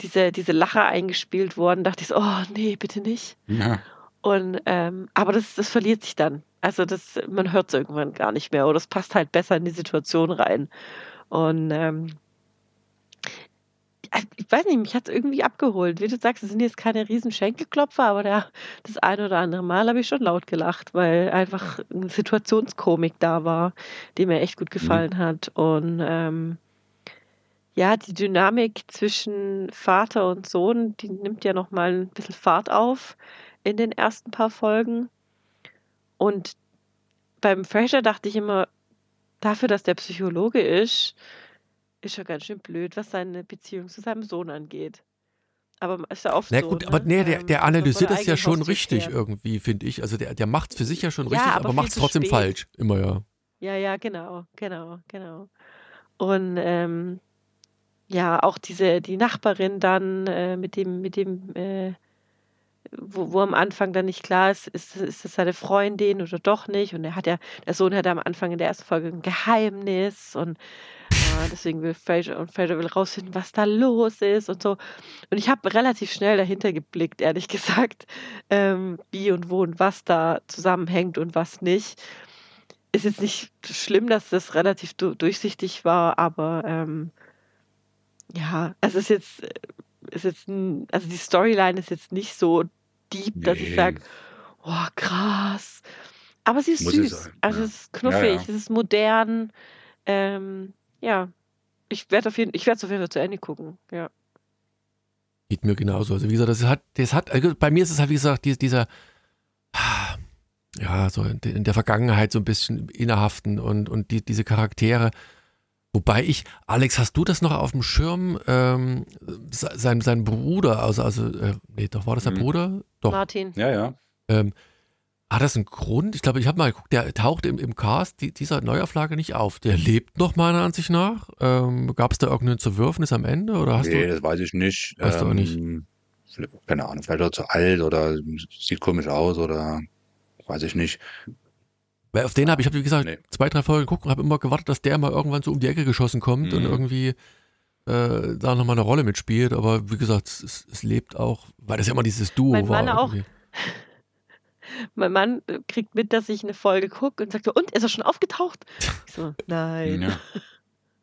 diese, diese Lacher eingespielt worden, dachte ich so, oh nee, bitte nicht. Ja. Und ähm, aber das, das verliert sich dann. Also das, man hört es irgendwann gar nicht mehr oder es passt halt besser in die Situation rein. Und ähm, ich weiß nicht, mich hat es irgendwie abgeholt. Wie du sagst, es sind jetzt keine riesen Schenkelklopfer, aber der, das eine oder andere Mal habe ich schon laut gelacht, weil einfach eine Situationskomik da war, die mir echt gut mhm. gefallen mhm. hat. Und ähm, ja, die Dynamik zwischen Vater und Sohn, die nimmt ja nochmal ein bisschen Fahrt auf in den ersten paar Folgen. Und beim Fraser dachte ich immer, dafür, dass der Psychologe ist, ist schon ganz schön blöd, was seine Beziehung zu seinem Sohn angeht. Aber ist ja oft Na so. gut, ne? aber nee, der, der ähm, analysiert das ja schon richtig irgendwie, finde ich. Also der, der macht es für sich ja schon richtig, ja, aber, aber macht es trotzdem spät. falsch. Immer ja. Ja, ja, genau, genau, genau. Und ähm, ja, auch diese, die Nachbarin dann äh, mit dem, mit dem, äh, wo, wo am Anfang dann nicht klar ist, ist, ist das seine Freundin oder doch nicht. Und er hat ja, der Sohn hat am Anfang in der ersten Folge ein Geheimnis und äh, deswegen will Fraser und Fraser will rausfinden, was da los ist und so. Und ich habe relativ schnell dahinter geblickt, ehrlich gesagt, ähm, wie und wo und was da zusammenhängt und was nicht. Ist jetzt nicht schlimm, dass das relativ du durchsichtig war, aber ähm, ja, es ist jetzt, äh, ist jetzt ein, also die Storyline ist jetzt nicht so deep, dass ich sage, oh krass. Aber sie ist Muss süß. sein, Also ja. es ist knuffig, ja. es ist modern. Ähm, ja, ich werde auf jeden, ich werde es auf jeden Fall zu Ende gucken. Ja. Geht mir genauso. Also wie gesagt, das hat, das hat, also bei mir ist es halt wie gesagt die- dieser, ja, so in der- in der Vergangenheit so ein bisschen innehaften und, und die, diese Charaktere. Wobei ich, Alex, hast du das noch auf dem Schirm? Ähm, se- sein, sein Bruder, also, also äh, nee, doch, war das sein Mhm. Bruder? Doch. Martin. Ja, ja. Ähm, hat das einen Grund? Ich glaube, ich habe mal geguckt, der taucht im, im Cast die, dieser Neuauflage nicht auf. Der lebt noch meiner Ansicht nach. Ähm, Gab es da irgendein Zerwürfnis am Ende? Oder hast nee, du. das weiß ich nicht. Weißt du auch nicht? Ähm, Keine Ahnung, vielleicht auch zu alt oder sieht komisch aus oder weiß ich nicht. Weil auf den habe ich, habe wie gesagt, Nee. zwei, drei Folgen geguckt und habe immer gewartet, dass der mal irgendwann so um die Ecke geschossen kommt und Mhm. irgendwie äh, da nochmal eine Rolle mitspielt. Aber wie gesagt, es, es, lebt auch, weil das ja immer dieses Duo Mein war. Mann auch. irgendwie. Mein Mann äh, kriegt mit, dass ich eine Folge gucke und sagt so, und ist er schon aufgetaucht? Ich so, nein. Ja.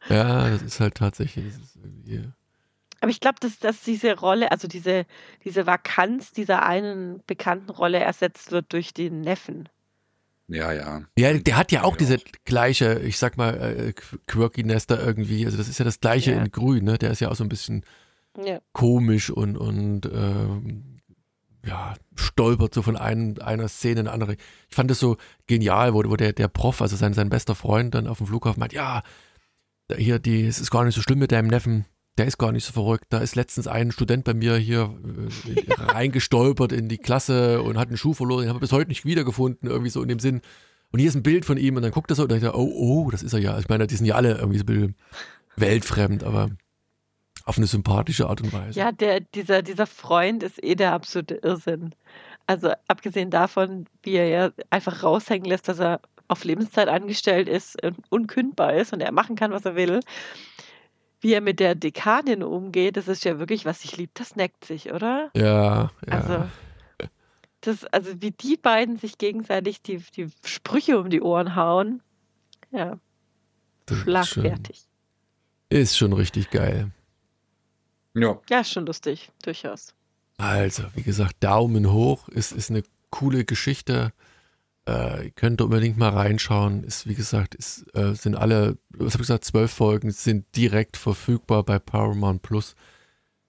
Ja, das ist halt tatsächlich. Das ist irgendwie, Aber ich glaube, dass, dass diese Rolle, also diese, diese Vakanz dieser einen bekannten Rolle ersetzt wird durch den Neffen. Ja, ja. Ja, der hat ja auch Ja. diese gleiche, ich sag mal, äh, Quirkiness da irgendwie. Also das ist ja das gleiche Ja. in Grün, ne? Der ist ja auch so ein bisschen Ja. komisch und, und ähm, ja, stolpert so von ein, einer Szene in eine andere. Ich fand das so genial, wo, wo der, der Prof, also sein, sein bester Freund, dann auf dem Flughafen meint, ja, hier, die, es ist gar nicht so schlimm mit deinem Neffen. Der ist gar nicht so verrückt. Da ist letztens ein Student bei mir hier äh, reingestolpert in die Klasse und hat einen Schuh verloren. Den haben wir bis heute nicht wiedergefunden, irgendwie so in dem Sinn. Und hier ist ein Bild von ihm und dann guckt er so und denkt, er, oh, oh, das ist er ja. Ich meine, die sind ja alle irgendwie so ein bisschen weltfremd, aber auf eine sympathische Art und Weise. Ja, der, dieser, dieser Freund ist eh der absolute Irrsinn. Also abgesehen davon, wie er ja einfach raushängen lässt, dass er auf Lebenszeit angestellt ist und unkündbar ist und er machen kann, was er will. Wie er mit der Dekanin umgeht, das ist ja wirklich, was sich liebt, das neckt sich, oder? Ja, ja. Also, das, also wie die beiden sich gegenseitig die, die Sprüche um die Ohren hauen, ja, das ist schon, schlagfertig. ist schon richtig geil. Ja. Ja, ist schon lustig, durchaus. Also, wie gesagt, Daumen hoch. Ist, ist eine coole Geschichte. Äh, ihr könnt unbedingt mal reinschauen. Ist, wie gesagt, ist, äh, sind alle, was habe ich gesagt, zwölf Folgen sind direkt verfügbar bei Paramount Plus.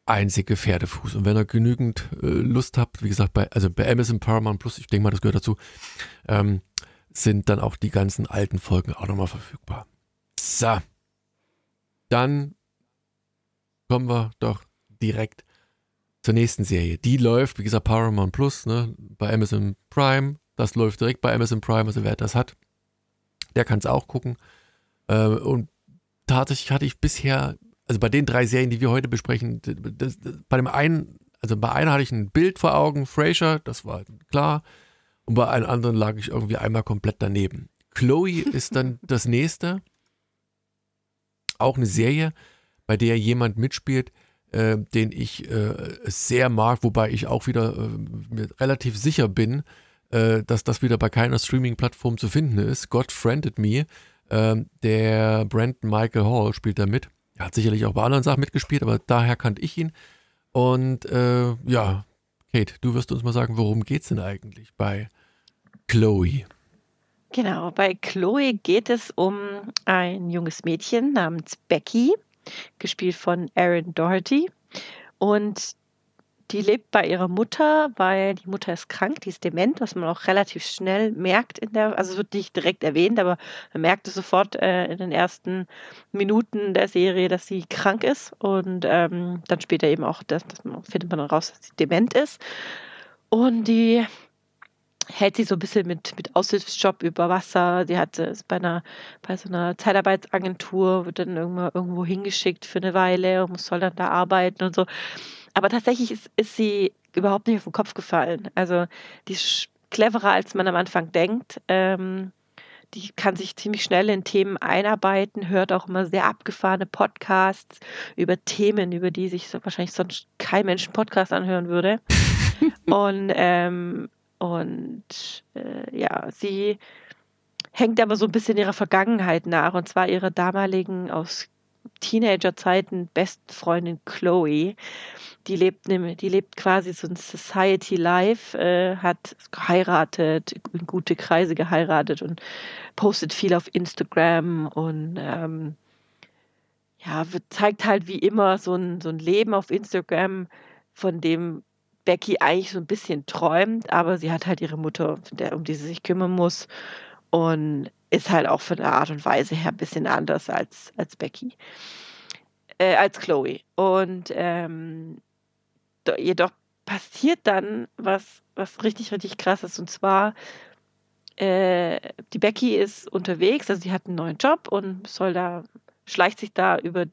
Einzige Pferdefuß. Und wenn ihr genügend äh, Lust habt, wie gesagt, bei, also bei Amazon Paramount Plus, ich denke mal, das gehört dazu, ähm, sind dann auch die ganzen alten Folgen auch nochmal verfügbar. So. Dann kommen wir doch direkt zur nächsten Serie. Die läuft, wie gesagt, Paramount Plus, ne, bei Amazon Prime. Das läuft direkt bei Amazon Prime, also wer das hat, der kann es auch gucken. Äh, und tatsächlich hatte ich bisher, also bei den drei Serien, die wir heute besprechen, das, das, bei dem einen, also bei einer hatte ich ein Bild vor Augen, Frasier, das war klar. Und bei einem anderen lag ich irgendwie einmal komplett daneben. Chloe ist dann das nächste. Auch eine Serie, bei der jemand mitspielt, äh, den ich äh, sehr mag, wobei ich auch wieder äh, relativ sicher bin, äh, dass das wieder bei keiner Streaming-Plattform zu finden ist. God Friended Me. Ähm, der Brandon Michael Hall spielt da mit. Er hat sicherlich auch bei anderen Sachen mitgespielt, aber daher kannte ich ihn. Und äh, ja, Kate, du wirst uns mal sagen, worum geht's denn eigentlich bei Chloe? Genau, bei Chloe geht es um ein junges Mädchen namens Becky, gespielt von Erin Doherty. Und die lebt bei ihrer Mutter, weil die Mutter ist krank, die ist dement, was man auch relativ schnell merkt in der, also es wird nicht direkt erwähnt, aber man merkt es sofort äh, in den ersten Minuten der Serie, dass sie krank ist. Und ähm, dann später eben auch, das, das findet man dann raus, dass sie dement ist. Und die hält sich so ein bisschen mit, mit Aushilfsjob über Wasser. Sie hat es bei einer, bei so einer Zeitarbeitsagentur, wird dann irgendwo, irgendwo hingeschickt für eine Weile und soll dann da arbeiten und so. Aber tatsächlich ist, ist sie überhaupt nicht auf den Kopf gefallen. Also die ist cleverer, als man am Anfang denkt. Ähm, die kann sich ziemlich schnell in Themen einarbeiten, hört auch immer sehr abgefahrene Podcasts über Themen, über die sich so wahrscheinlich sonst kein Mensch einen Podcast anhören würde. und ähm, und äh, ja, sie hängt aber so ein bisschen ihrer Vergangenheit nach, und zwar ihrer damaligen aus Teenagerzeiten besten Freundin Chloe. Die lebt, die lebt quasi so ein Society Life, äh, hat geheiratet, in gute Kreise geheiratet und postet viel auf Instagram und ähm, ja, zeigt halt wie immer so ein, so ein Leben auf Instagram, von dem Becky eigentlich so ein bisschen träumt, aber sie hat halt ihre Mutter, um die sie sich kümmern muss und ist halt auch von der Art und Weise her ein bisschen anders als, als Becky, äh, als Chloe. Und ähm, jedoch passiert dann was, was richtig, richtig krass ist. Und zwar, äh, die Becky ist unterwegs, also sie hat einen neuen Job und soll da, schleicht sich da über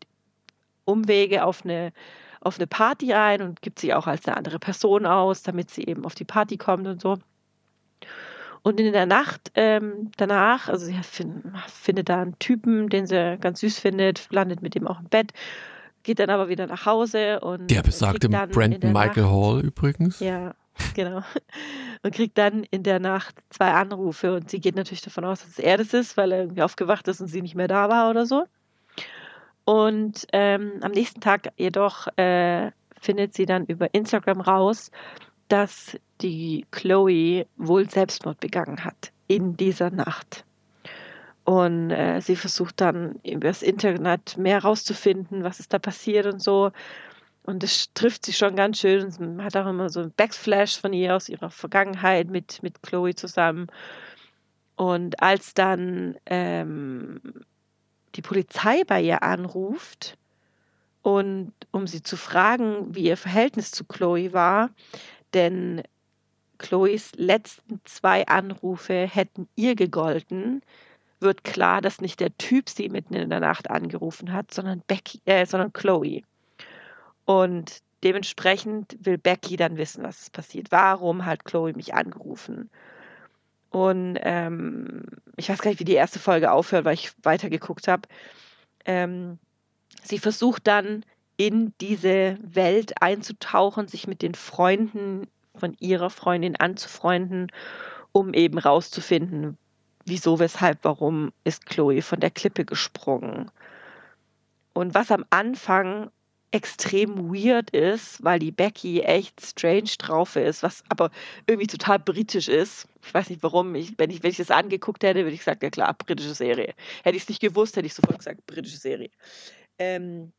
Umwege auf eine auf eine Party rein und gibt sich auch als eine andere Person aus, damit sie eben auf die Party kommt und so. Und in der Nacht ähm, danach, also sie find, findet da einen Typen, den sie ganz süß findet, landet mit dem auch im Bett, geht dann aber wieder nach Hause und. Der besagte Brandon Michael Nacht, Hall übrigens. Ja, genau. Und kriegt dann in der Nacht zwei Anrufe und sie geht natürlich davon aus, dass er das ist, weil er irgendwie aufgewacht ist und sie nicht mehr da war oder so. Und ähm, am nächsten Tag jedoch äh, findet sie dann über Instagram raus, dass die Chloe wohl Selbstmord begangen hat in dieser Nacht. Und äh, sie versucht dann über das Internet mehr rauszufinden, was ist da passiert und so. Und das trifft sie schon ganz schön. Und hat auch immer so ein Backflash von ihr aus ihrer Vergangenheit mit, mit Chloe zusammen. Und als dann ähm, die Polizei bei ihr anruft und um sie zu fragen, wie ihr Verhältnis zu Chloe war, denn Chloes letzten zwei Anrufe hätten ihr gegolten, wird klar, dass nicht der Typ sie mitten in der Nacht angerufen hat, sondern Becky, äh, sondern Chloe. Und dementsprechend will Becky dann wissen, was passiert. Warum hat Chloe mich angerufen? Und ähm, ich weiß gar nicht, wie die erste Folge aufhört, weil ich weitergeguckt habe. Ähm, sie versucht dann in diese Welt einzutauchen, sich mit den Freunden von ihrer Freundin anzufreunden, um eben rauszufinden, wieso, weshalb, warum ist Chloe von der Klippe gesprungen. Und was am Anfang extrem weird ist, weil die Becky echt strange drauf ist, was aber irgendwie total britisch ist. Ich weiß nicht warum. Ich, wenn, ich, wenn ich das angeguckt hätte, würde ich sagen, ja klar, britische Serie. Hätte ich es nicht gewusst, hätte ich sofort gesagt, britische Serie. Ähm,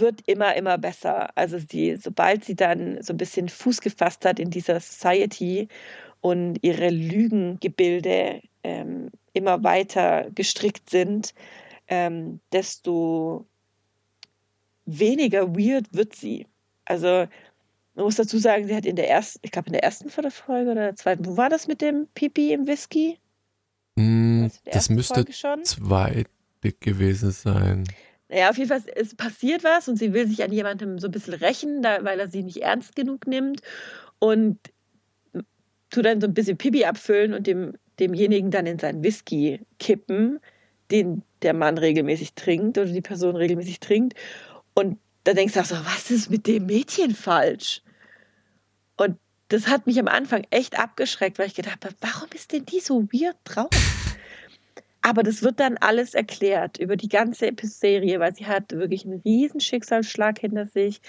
wird immer, immer besser. Also die, sobald sie dann so ein bisschen Fuß gefasst hat in dieser Society und ihre Lügengebilde ähm, immer weiter gestrickt sind, ähm, desto weniger weird wird sie. Also man muss dazu sagen, sie hat in der ersten, ich glaube in der ersten Folge oder der zweiten, wo war das mit dem Pipi im Whisky? Mm, das müsste zweite gewesen sein. Naja, auf jeden Fall, es passiert was und sie will sich an jemandem so ein bisschen rächen, da, weil er sie nicht ernst genug nimmt und tut dann so ein bisschen Pipi abfüllen und dem, demjenigen dann in seinen Whisky kippen, den der Mann regelmäßig trinkt oder die Person regelmäßig trinkt. Und da denkst du auch so, was ist mit dem Mädchen falsch? Und das hat mich am Anfang echt abgeschreckt, weil ich gedacht habe, warum ist denn die so weird drauf? Aber das wird dann alles erklärt über die ganze Serie, weil sie hat wirklich einen riesen Schicksalsschlag hinter sich.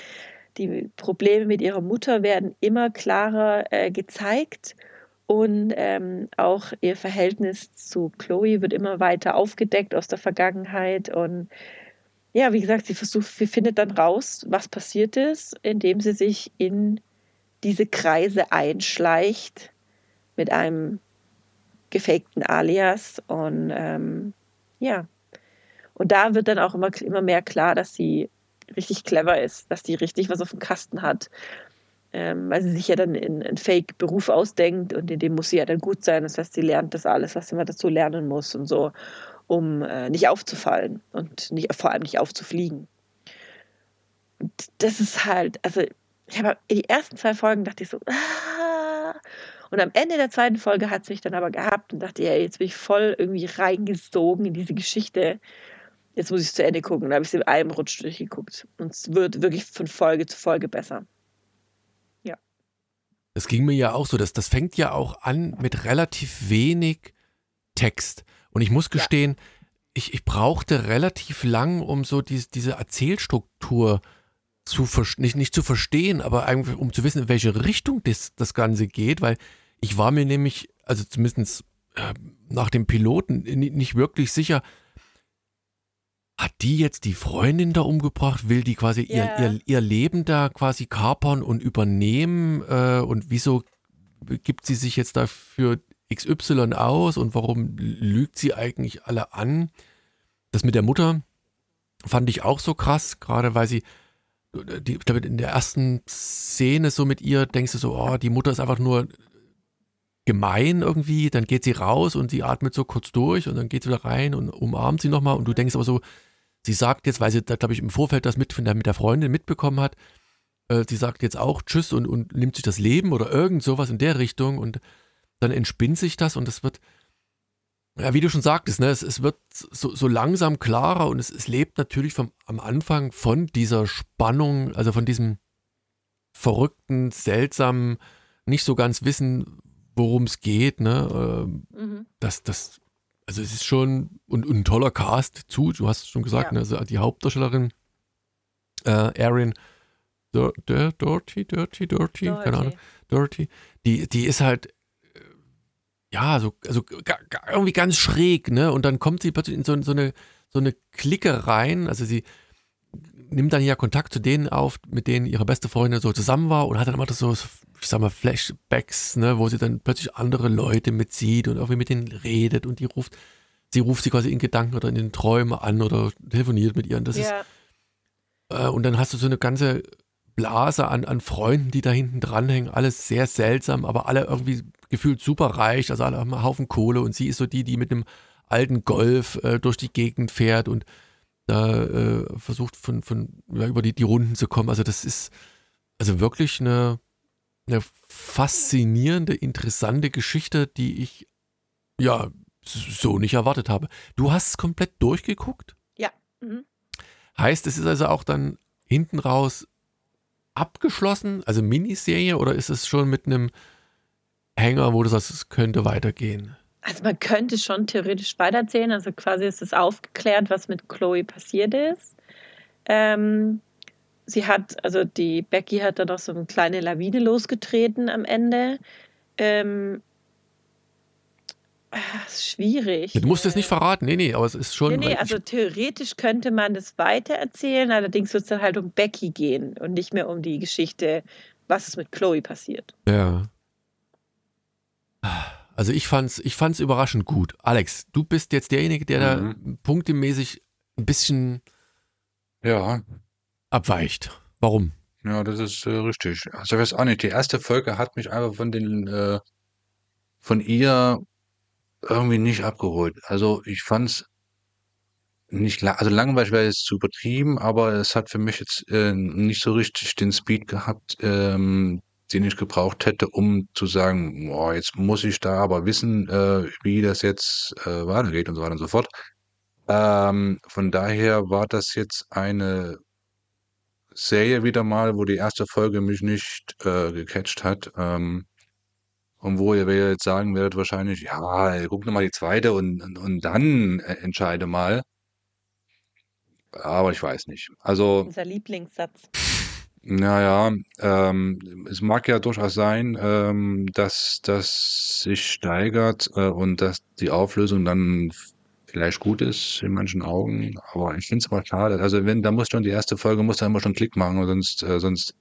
Die Probleme mit ihrer Mutter werden immer klarer äh, gezeigt und ähm, auch ihr Verhältnis zu Chloe wird immer weiter aufgedeckt aus der Vergangenheit und ja, wie gesagt, sie versucht, sie findet dann raus, was passiert ist, indem sie sich in diese Kreise einschleicht mit einem gefakten Alias. Und ähm, ja, und da wird dann auch immer, immer mehr klar, dass sie richtig clever ist, dass sie richtig was auf dem Kasten hat. ähm, weil sie sich ja dann in einen Fake-Beruf ausdenkt und in dem muss sie ja dann gut sein. Das heißt, sie lernt das alles, was sie mal dazu lernen muss und so, um äh, nicht aufzufallen und nicht, vor allem nicht aufzufliegen. Und das ist halt, also ich habe in die ersten zwei Folgen dachte ich so, ah! Und am Ende der zweiten Folge hat es mich dann aber gehabt und dachte, ja, jetzt bin ich voll irgendwie reingesogen in diese Geschichte. Jetzt muss ich es zu Ende gucken. Da habe ich es in einem Rutsch durchgeguckt. Und es wird wirklich von Folge zu Folge besser. Ja. Es ging mir ja auch so, dass das fängt ja auch an mit relativ wenig Text. Und ich muss gestehen, ja. ich, ich brauchte relativ lang, um so die, diese Erzählstruktur zu zu nicht, nicht zu verstehen, aber eigentlich um zu wissen, in welche Richtung das, das Ganze geht, weil ich war mir nämlich, also zumindest äh, nach dem Piloten, nicht wirklich sicher, hat die jetzt die Freundin da umgebracht? Will die quasi yeah. ihr, ihr, ihr Leben da quasi kapern und übernehmen? Äh, und wieso gibt sie sich jetzt dafür XY aus? Und warum lügt sie eigentlich alle an? Das mit der Mutter fand ich auch so krass, gerade weil sie die, ich glaube, in der ersten Szene so mit ihr denkst du so, oh, die Mutter ist einfach nur gemein irgendwie, dann geht sie raus und sie atmet so kurz durch und dann geht sie wieder rein und umarmt sie nochmal und du denkst aber so, sie sagt jetzt, weil sie, glaube ich, im Vorfeld das mit, mit der Freundin mitbekommen hat, äh, sie sagt jetzt auch Tschüss und, und nimmt sich das Leben oder irgend sowas in der Richtung und dann entspinnt sich das und es wird, ja, wie du schon sagtest, ne, es, es wird so, so langsam klarer und es, es lebt natürlich vom, am Anfang von dieser Spannung, also von diesem verrückten, seltsamen, nicht so ganz wissen, worum es geht. Ne? Ähm, mhm. Das, das, also es ist schon und, und, ein toller Cast zu, du hast es schon gesagt, ja. ne, also die Hauptdarstellerin äh, Erin Dirty, Dirty, Dirty, keine Ahnung, Dirty, die, die ist halt ja, so, also irgendwie ganz schräg, ne? Und dann kommt sie plötzlich in so, so, eine, so eine Clique rein. Also sie nimmt dann ja Kontakt zu denen auf, mit denen ihre beste Freundin so zusammen war und hat dann immer so, ich sag mal, Flashbacks, ne, wo sie dann plötzlich andere Leute mitzieht und irgendwie mit denen redet und die ruft, sie ruft sie quasi in Gedanken oder in den Träumen an oder telefoniert mit ihr. Und das ja. ist, äh, und dann hast du so eine ganze Blase an, an Freunden, die da hinten dranhängen, alles sehr seltsam, aber alle irgendwie gefühlt super reich, also alle haben einen Haufen Kohle und sie ist so die, die mit einem alten Golf äh, durch die Gegend fährt und da äh, versucht von, von ja, über die, die Runden zu kommen. Also das ist also wirklich eine, eine faszinierende, interessante Geschichte, die ich ja so nicht erwartet habe. Du hast es komplett durchgeguckt? Ja. Mhm. Heißt, es ist also auch dann hinten raus abgeschlossen, also Miniserie, oder ist es schon mit einem Hänger, wo du sagst, es könnte weitergehen? Also man könnte schon theoretisch weiterzählen. Also quasi ist es aufgeklärt, was mit Chloe passiert ist. Ähm, sie hat, also die Becky hat da noch so eine kleine Lawine losgetreten am Ende. Ähm, ach, ist schwierig. Du musst es nicht verraten, nee, nee, aber es ist schon. Nee, nee, also theoretisch könnte man das weitererzählen, allerdings wird es dann halt um Becky gehen und nicht mehr um die Geschichte, was ist mit Chloe passiert. Ja. Also ich fand's, ich fand's überraschend gut. Alex, du bist jetzt derjenige, der mhm. da punktemäßig ein bisschen ja. abweicht. Warum? Ja, das ist äh, richtig. Also ich weiß auch nicht, die erste Folge hat mich einfach von den äh, von ihr irgendwie nicht abgeholt. Also ich fand's nicht, also langweilig wäre jetzt zu übertrieben, aber es hat für mich jetzt äh, nicht so richtig den Speed gehabt, ähm, den ich gebraucht hätte, um zu sagen, boah, jetzt muss ich da aber wissen, äh, wie das jetzt äh, weitergeht und so weiter und so fort. Ähm, von daher war das jetzt eine Serie wieder mal, wo die erste Folge mich nicht äh, gecatcht hat. Ähm, und wo ihr jetzt sagen werdet wahrscheinlich, ja, guck mal die zweite und, und, und dann äh, entscheide mal. Aber ich weiß nicht. Also. Unser Lieblingssatz. Naja, ähm, es mag ja durchaus sein, ähm, dass das sich steigert äh, und dass die Auflösung dann vielleicht gut ist in manchen Augen, aber ich finde es aber schade. Also wenn, da muss schon die erste Folge muss da immer schon Klick machen, sonst, äh, sonst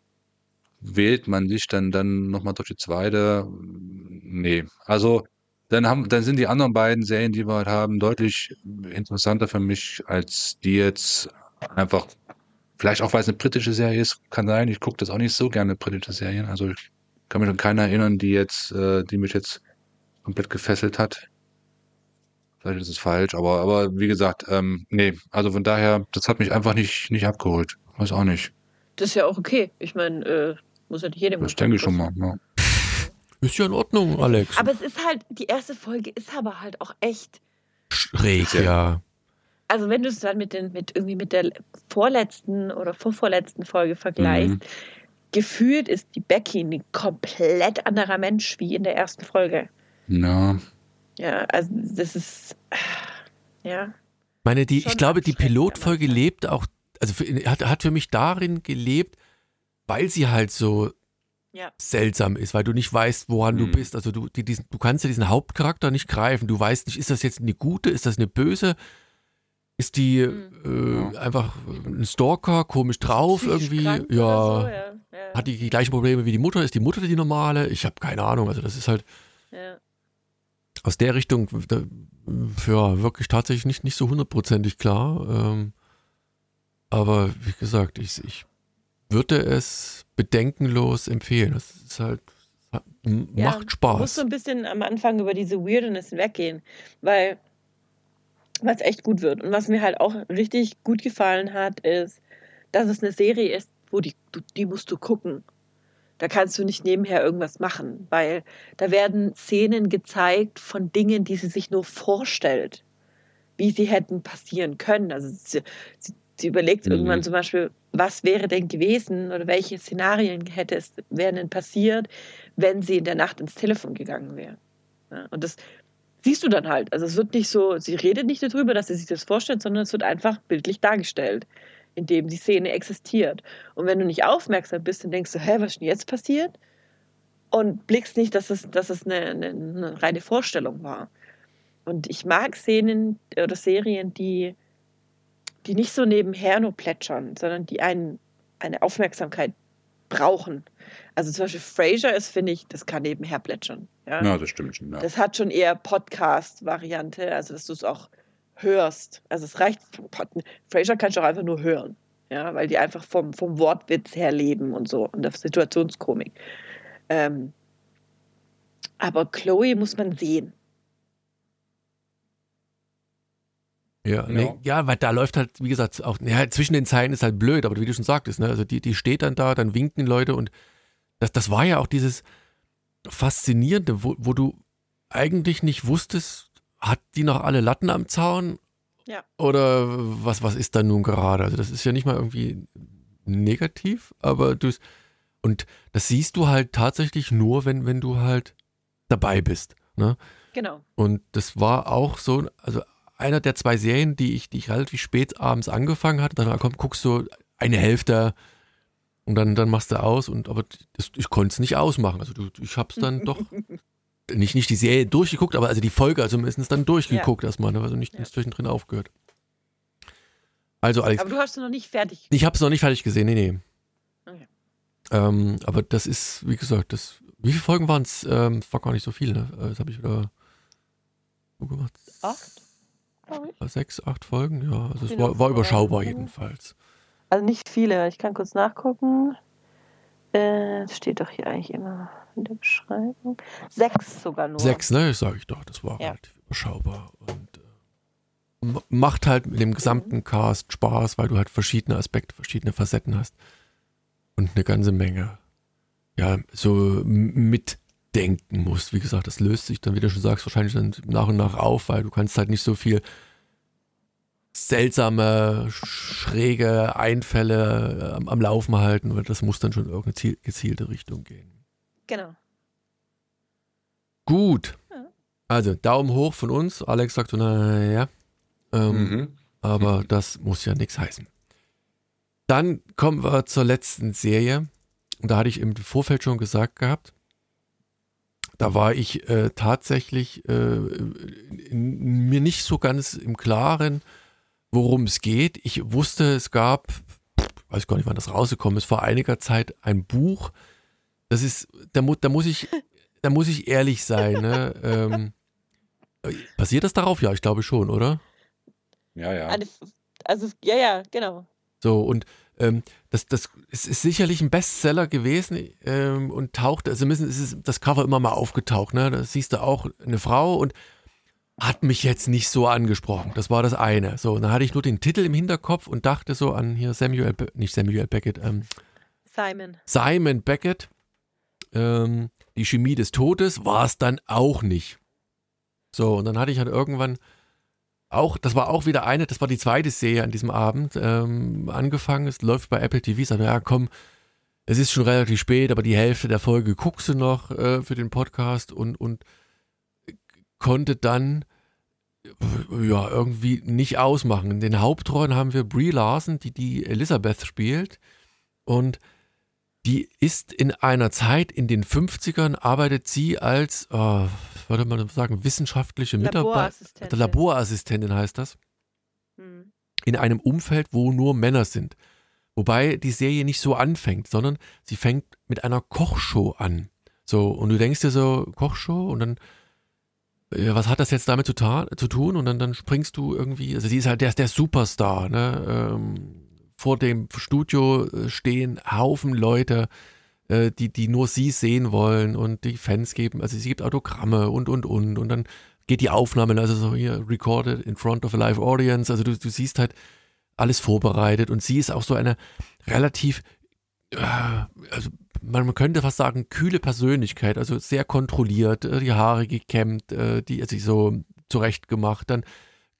wählt man sich dann, dann nochmal durch die zweite. Nee. Also dann haben, dann sind die anderen beiden Serien, die wir halt haben, deutlich interessanter für mich als die jetzt einfach vielleicht auch, weil es eine britische Serie ist, kann sein. Ich gucke das auch nicht so gerne, britische Serien. Also ich kann mich an keine erinnern, die jetzt, äh, die mich jetzt komplett gefesselt hat. Vielleicht ist es falsch, aber, aber wie gesagt, ähm, nee, also von daher, das hat mich einfach nicht, nicht abgeholt. Weiß auch nicht. Das ist ja auch okay. Ich meine, äh, muss ja nicht jedem. Das denke ich schon mal. Ja. Ist ja in Ordnung, Alex. Aber es ist halt, die erste Folge ist aber halt auch echt schräg, ja. Also wenn du es dann mit den, mit irgendwie mit der vorletzten oder vorvorletzten Folge vergleichst, mhm. gefühlt ist die Becky ein komplett anderer Mensch wie in der ersten Folge. Ja. Ja, also das ist ja. Meine, die, ich glaube, die Pilotfolge lebt auch, also für, hat, hat für mich darin gelebt, weil sie halt so ja. seltsam ist, weil du nicht weißt, woran mhm. du bist. Also du, die, diesen, du kannst ja diesen Hauptcharakter nicht greifen. Du weißt nicht, ist das jetzt eine gute, ist das eine böse? Ist die mhm. äh, einfach ein Stalker, komisch drauf irgendwie? Ja. So, ja. ja. Hat die die gleichen Probleme wie die Mutter? Ist die Mutter die normale? Ich habe keine Ahnung. Also das ist halt aus der Richtung da, ja, wirklich tatsächlich nicht, nicht so hundertprozentig klar. Ähm, aber wie gesagt, ich, ich würde es bedenkenlos empfehlen. Das ist halt, macht ja, Spaß. Man muss so ein bisschen am Anfang über diese Weirdness weggehen, weil was echt gut wird. Und was mir halt auch richtig gut gefallen hat, ist, dass es eine Serie ist, wo die, die musst du gucken. Da kannst du nicht nebenher irgendwas machen, weil da werden Szenen gezeigt von Dingen, die sie sich nur vorstellt, wie sie hätten passieren können. Also sie, sie, sie überlegt mhm. irgendwann zum Beispiel, was wäre denn gewesen oder welche Szenarien hätte es, wären denn passiert, wenn sie in der Nacht ins Telefon gegangen wäre. Ja, und das siehst du dann halt. Also es wird nicht so, sie redet nicht darüber, dass sie sich das vorstellt, sondern es wird einfach bildlich dargestellt in dem die Szene existiert. Und wenn du nicht aufmerksam bist, dann denkst du, hä, was ist denn jetzt passiert? Und blickst nicht, dass es, dass es eine, eine, eine reine Vorstellung war. Und ich mag Szenen oder Serien, die, die nicht so nebenher nur plätschern, sondern die einen, eine Aufmerksamkeit brauchen. Also zum Beispiel Frasier ist, finde ich, das kann nebenher plätschern. Ja, ja das stimmt schon. Ja. Das hat schon eher Podcast-Variante, also dass du es auch hörst. Also es reicht, Fraser kannst du auch einfach nur hören. Ja, weil die einfach vom, vom Wortwitz her leben und so und der Situationskomik. Ähm, aber Chloe muss man sehen. Ja, nee, ja, weil da läuft halt, wie gesagt, auch ja, zwischen den Zeilen ist halt blöd, aber wie du schon sagtest, ne, also die, die steht dann da, dann winken Leute und das, das war ja auch dieses Faszinierende, wo, wo du eigentlich nicht wusstest, hat die noch alle Latten am Zaun? Ja. Oder was, was ist da nun gerade? Also das ist ja nicht mal irgendwie negativ, aber du und das siehst du halt tatsächlich nur, wenn, wenn du halt dabei bist. Ne? Genau. Und das war auch so, also einer der zwei Serien, die ich, die ich relativ spät abends angefangen hatte, dann komm, guckst du eine Hälfte und dann, dann machst du aus und aber das, ich konnte es nicht ausmachen. Also du, ich hab's dann doch nicht, nicht die Serie durchgeguckt, aber also die Folge also mindestens dann durchgeguckt ja. erstmal, ne? also nicht, ja. zwischendrin aufgehört. Also Alex. Aber du hast es noch nicht fertig. Ich habe es noch nicht fertig gesehen, nee, nee. Okay. Ähm, aber das ist, wie gesagt, das. Wie viele Folgen waren es? Ähm, war gar nicht so viel, ne? Äh, das habe ich wieder so gemacht. Acht? Sechs, acht Folgen, ja. Also es war, war überschaubar jedenfalls. Also nicht viele, ich kann kurz nachgucken. Äh, steht doch hier eigentlich immer in der Beschreibung. Sechs sogar nur. Sechs, ne? Sag ich doch. Das war ja. relativ überschaubar. Und äh, macht halt mit dem gesamten mhm. Cast Spaß, weil du halt verschiedene Aspekte, verschiedene Facetten hast. Und eine ganze Menge, ja, so mitdenken musst. Wie gesagt, das löst sich dann, wie du schon sagst, wahrscheinlich dann nach und nach auf, weil du kannst halt nicht so viel seltsame, schräge Einfälle am, am Laufen halten, weil das muss dann schon in irgendeine gezielte Richtung gehen. Genau. Gut. Ja. Also Daumen hoch von uns. Alex sagt so, naja. Ähm, mhm. Aber mhm. das muss ja nichts heißen. Dann kommen wir zur letzten Serie. Und da hatte ich im Vorfeld schon gesagt gehabt, da war ich äh, tatsächlich äh, mir nicht so ganz im Klaren, worum es geht. Ich wusste, es gab, weiß gar nicht, wann das rausgekommen ist, vor einiger Zeit ein Buch, das ist, da, da muss ich, da muss ich ehrlich sein. Ne? ähm, basiert das darauf? Ja, ich glaube schon, oder? Ja, ja. Also, ja, ja, genau. So, und Ähm, das, das ist, ist, sicherlich ein Bestseller gewesen ähm, und taucht, also müssen, ist das Cover immer mal aufgetaucht, ne? Da siehst du auch eine Frau und hat mich jetzt nicht so angesprochen. Das war das eine. So, und dann hatte ich nur den Titel im Hinterkopf und dachte so an hier Samuel, nicht Samuel Beckett, ähm, Simon. Simon Beckett. Ähm, die Chemie des Todes war es dann auch nicht. So, und dann hatte ich halt irgendwann auch, das war auch wieder eine, das war die zweite Serie an diesem Abend, ähm, angefangen. Es läuft bei Apple TV. Ich sagte, ja, komm, es ist schon relativ spät, aber die Hälfte der Folge guckst du noch äh, für den Podcast und, und konnte dann ja irgendwie nicht ausmachen. In den Hauptrollen haben wir Brie Larson, die die Elizabeth spielt und die ist in einer Zeit in den 50ern, arbeitet sie als, oh, würde man sagen, wissenschaftliche Mitarbeiterin. Laborassistentin heißt das. Hm. In einem Umfeld, wo nur Männer sind. Wobei die Serie nicht so anfängt, sondern sie fängt mit einer Kochshow an. So, und du denkst dir so, Kochshow und dann, ja, was hat das jetzt damit zu, zu tun? Und dann, dann springst du irgendwie, also sie ist halt der, der Superstar, ne? Ähm, vor dem Studio äh, stehen Haufen Leute, äh, die, die nur sie sehen wollen und die Fans geben, also sie gibt Autogramme und, und, und. Und dann geht die Aufnahme, also so hier, recorded in front of a live audience. Also du, du siehst halt alles vorbereitet und sie ist auch so eine relativ, äh, also man, könnte fast sagen, kühle Persönlichkeit, also sehr kontrolliert, die Haare gekämmt, die also so zurechtgemacht, dann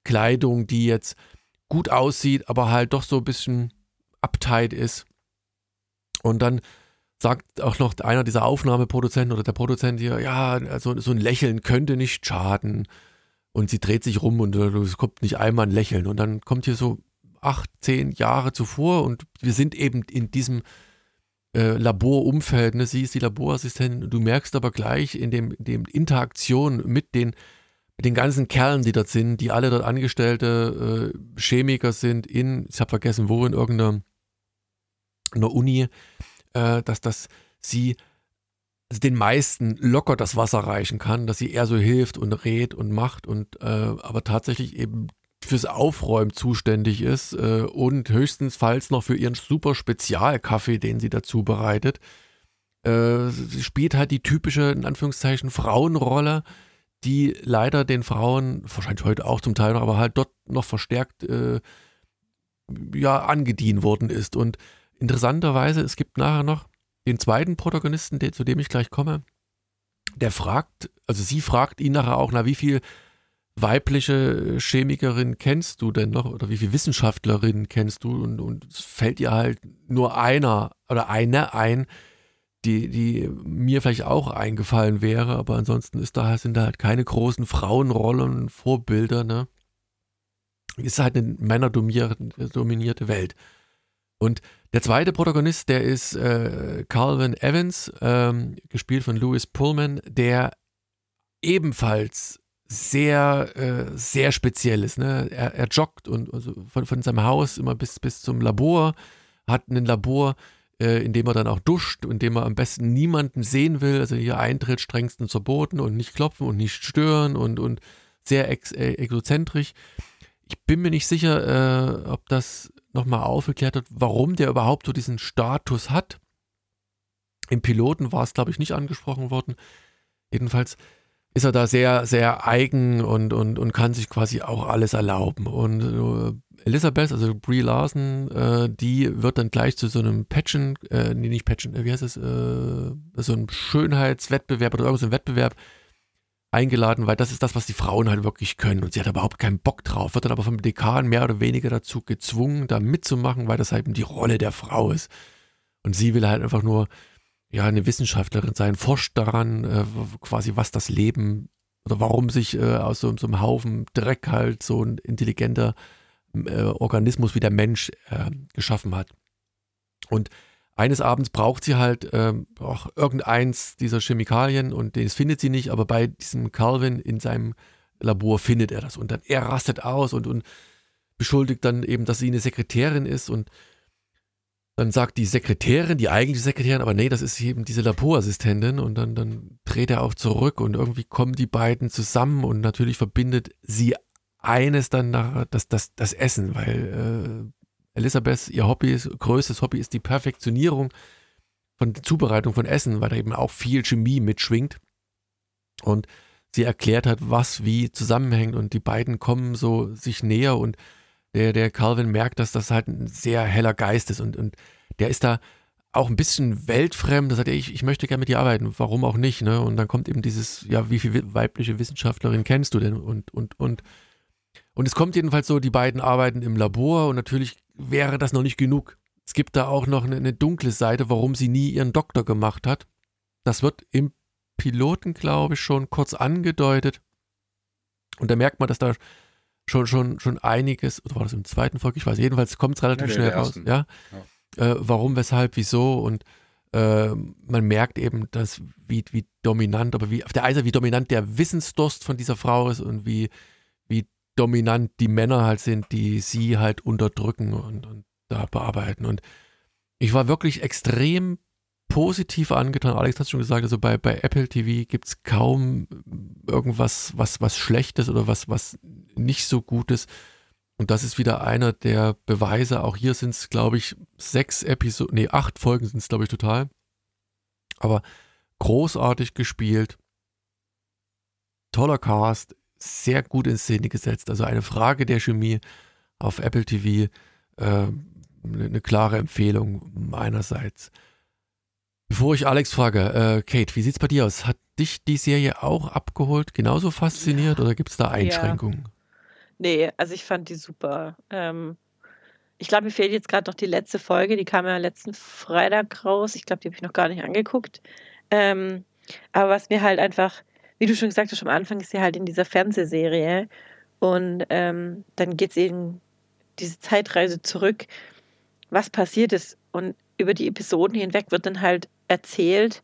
Kleidung, die jetzt gut aussieht, aber halt doch so ein bisschen uptight ist. Und dann sagt auch noch einer dieser Aufnahmeproduzenten oder der Produzent hier, ja, also so ein Lächeln könnte nicht schaden. Und sie dreht sich rum und es kommt nicht einmal ein Lächeln. Und dann kommt hier so acht, zehn Jahre zuvor und wir sind eben in diesem äh, Laborumfeld. Ne? Sie ist die Laborassistentin. Du merkst aber gleich in dem, dem Interaktion mit den mit den ganzen Kerlen, die dort sind, die alle dort Angestellte äh, Chemiker sind in, ich habe vergessen wo, in irgendeiner Uni, äh, dass das sie den meisten locker das Wasser reichen kann, dass sie eher so hilft und rät und macht und äh, aber tatsächlich eben fürs Aufräumen zuständig ist äh, und höchstensfalls noch für ihren super Spezialkaffee, den sie dazu bereitet. Äh, sie spielt halt die typische, in Anführungszeichen, Frauenrolle, die leider den Frauen, wahrscheinlich heute auch zum Teil noch, aber halt dort noch verstärkt äh, ja, angedient worden ist. Und interessanterweise, es gibt nachher noch den zweiten Protagonisten, den, zu dem ich gleich komme, der fragt, also sie fragt ihn nachher auch, na, wie viel weibliche Chemikerin kennst du denn noch oder wie viele Wissenschaftlerinnen kennst du? Und, und es fällt ihr halt nur einer oder eine ein, die, die mir vielleicht auch eingefallen wäre, aber ansonsten ist da, sind da halt keine großen Frauenrollen, Vorbilder, ne? Ist halt eine männerdominierte Welt. Und der zweite Protagonist, der ist äh, Calvin Evans, ähm, gespielt von Louis Pullman, der ebenfalls sehr, äh, sehr speziell ist. Ne? Er, er joggt und also von, von seinem Haus immer bis, bis zum Labor, hat ein Labor, äh, indem er dann auch duscht, indem er am besten niemanden sehen will. Also hier Eintritt strengstens verboten und nicht klopfen und nicht stören und, und sehr ex äh, egozentrisch. Ich bin mir nicht sicher, äh, ob das nochmal aufgeklärt wird, warum der überhaupt so diesen Status hat. Im Piloten war es, glaube ich, nicht angesprochen worden. Jedenfalls ist er da sehr, sehr eigen und, und, und kann sich quasi auch alles erlauben. Und äh, Elisabeth, also Brie Larson, äh, die wird dann gleich zu so einem Patchen, äh, nee, nicht Patchen, äh, wie heißt es, äh, so einem Schönheitswettbewerb oder irgendein so Wettbewerb eingeladen, weil das ist das, was die Frauen halt wirklich können. Und sie hat überhaupt keinen Bock drauf, wird dann aber vom Dekan mehr oder weniger dazu gezwungen, da mitzumachen, weil das halt die Rolle der Frau ist. Und sie will halt einfach nur ja, eine Wissenschaftlerin sein, forscht daran, äh, quasi was das Leben oder warum sich äh, aus so, so, einem Haufen Dreck halt so ein intelligenter äh, Organismus wie der Mensch äh, geschaffen hat. Und eines Abends braucht sie halt ähm, auch irgendeins dieser Chemikalien und das findet sie nicht, aber bei diesem Calvin in seinem Labor findet er das und dann er rastet aus und, und beschuldigt dann eben, dass sie eine Sekretärin ist und dann sagt die Sekretärin, die eigentliche Sekretärin, aber nee, das ist eben diese Laborassistentin und dann, dann dreht er auch zurück und irgendwie kommen die beiden zusammen und natürlich verbindet sie eines dann nach, das, das, das Essen, weil Elisabeth, ihr Hobby, größtes Hobby ist die Perfektionierung von Zubereitung von Essen, weil da eben auch viel Chemie mitschwingt. Und sie erklärt hat, was wie zusammenhängt und die beiden kommen so sich näher und der, der Calvin merkt, dass das halt ein sehr heller Geist ist und, und der ist da auch ein bisschen weltfremd. Da sagt er, ich, ich möchte gerne mit dir arbeiten, warum auch nicht, ne? Und dann kommt eben dieses, ja, wie viele weibliche Wissenschaftlerin kennst du denn? Und, und, und, und es kommt jedenfalls so, die beiden arbeiten im Labor und natürlich wäre das noch nicht genug. Es gibt da auch noch eine, eine dunkle Seite, warum sie nie ihren Doktor gemacht hat. Das wird im Piloten, glaube ich, schon kurz angedeutet. Und da merkt man, dass da schon, schon, schon einiges, oder war das im zweiten Folge? Ich weiß, jedenfalls kommt es relativ ja, schnell raus. Ja? ja. Äh, warum, weshalb, wieso und äh, man merkt eben, dass wie, wie dominant, aber wie auf der Seite, wie dominant der Wissensdurst von dieser Frau ist und wie, wie dominant die Männer halt sind, die sie halt unterdrücken und, und da bearbeiten. Und ich war wirklich extrem positiv angetan. Alex hat schon gesagt, also bei, bei Apple TV gibt es kaum irgendwas, was, was Schlechtes oder was, was nicht so Gutes. Und das ist wieder einer der Beweise. Auch hier sind es, glaube ich, sechs Episoden, nee, acht Folgen sind es, glaube ich, total. Aber großartig gespielt. Toller Cast, sehr gut in Szene gesetzt. Also eine Frage der Chemie auf Apple TV. Äh, eine klare Empfehlung meinerseits. Bevor ich Alex frage, äh, Kate, wie sieht's bei dir aus? Hat dich die Serie auch abgeholt, genauso fasziniert ja. oder gibt es da Einschränkungen? Ja. Nee, also ich fand die super. Ähm, ich glaube, mir fehlt jetzt gerade noch die letzte Folge, die kam ja letzten Freitag raus. Ich glaube, die habe ich noch gar nicht angeguckt. Ähm, aber was mir halt einfach, wie du schon gesagt hast, am Anfang ist sie halt in dieser Fernsehserie und ähm, dann geht es eben diese Zeitreise zurück, was passiert ist. Und über die Episoden hinweg wird dann halt erzählt,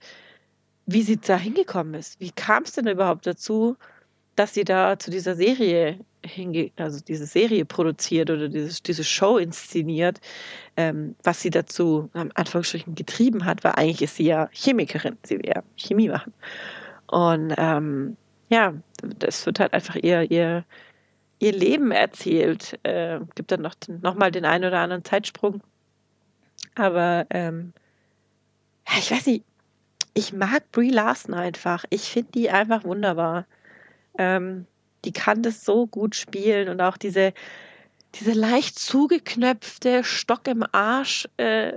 wie sie da hingekommen ist. Wie kam es denn überhaupt dazu, dass sie da zu dieser Serie hinge also diese Serie produziert oder dieses, diese Show inszeniert, ähm, was sie dazu am Anfangsstrichen getrieben hat, weil eigentlich ist sie ja Chemikerin, sie will ja Chemie machen. Und ähm, ja, das wird halt einfach ihr, ihr, ihr Leben erzählt. Äh, gibt dann noch, noch mal den einen oder anderen Zeitsprung. Aber ähm, ich weiß nicht, ich mag Brie Larson einfach. Ich finde die einfach wunderbar. Ähm, die kann das so gut spielen und auch diese, diese leicht zugeknöpfte Stock im Arsch äh,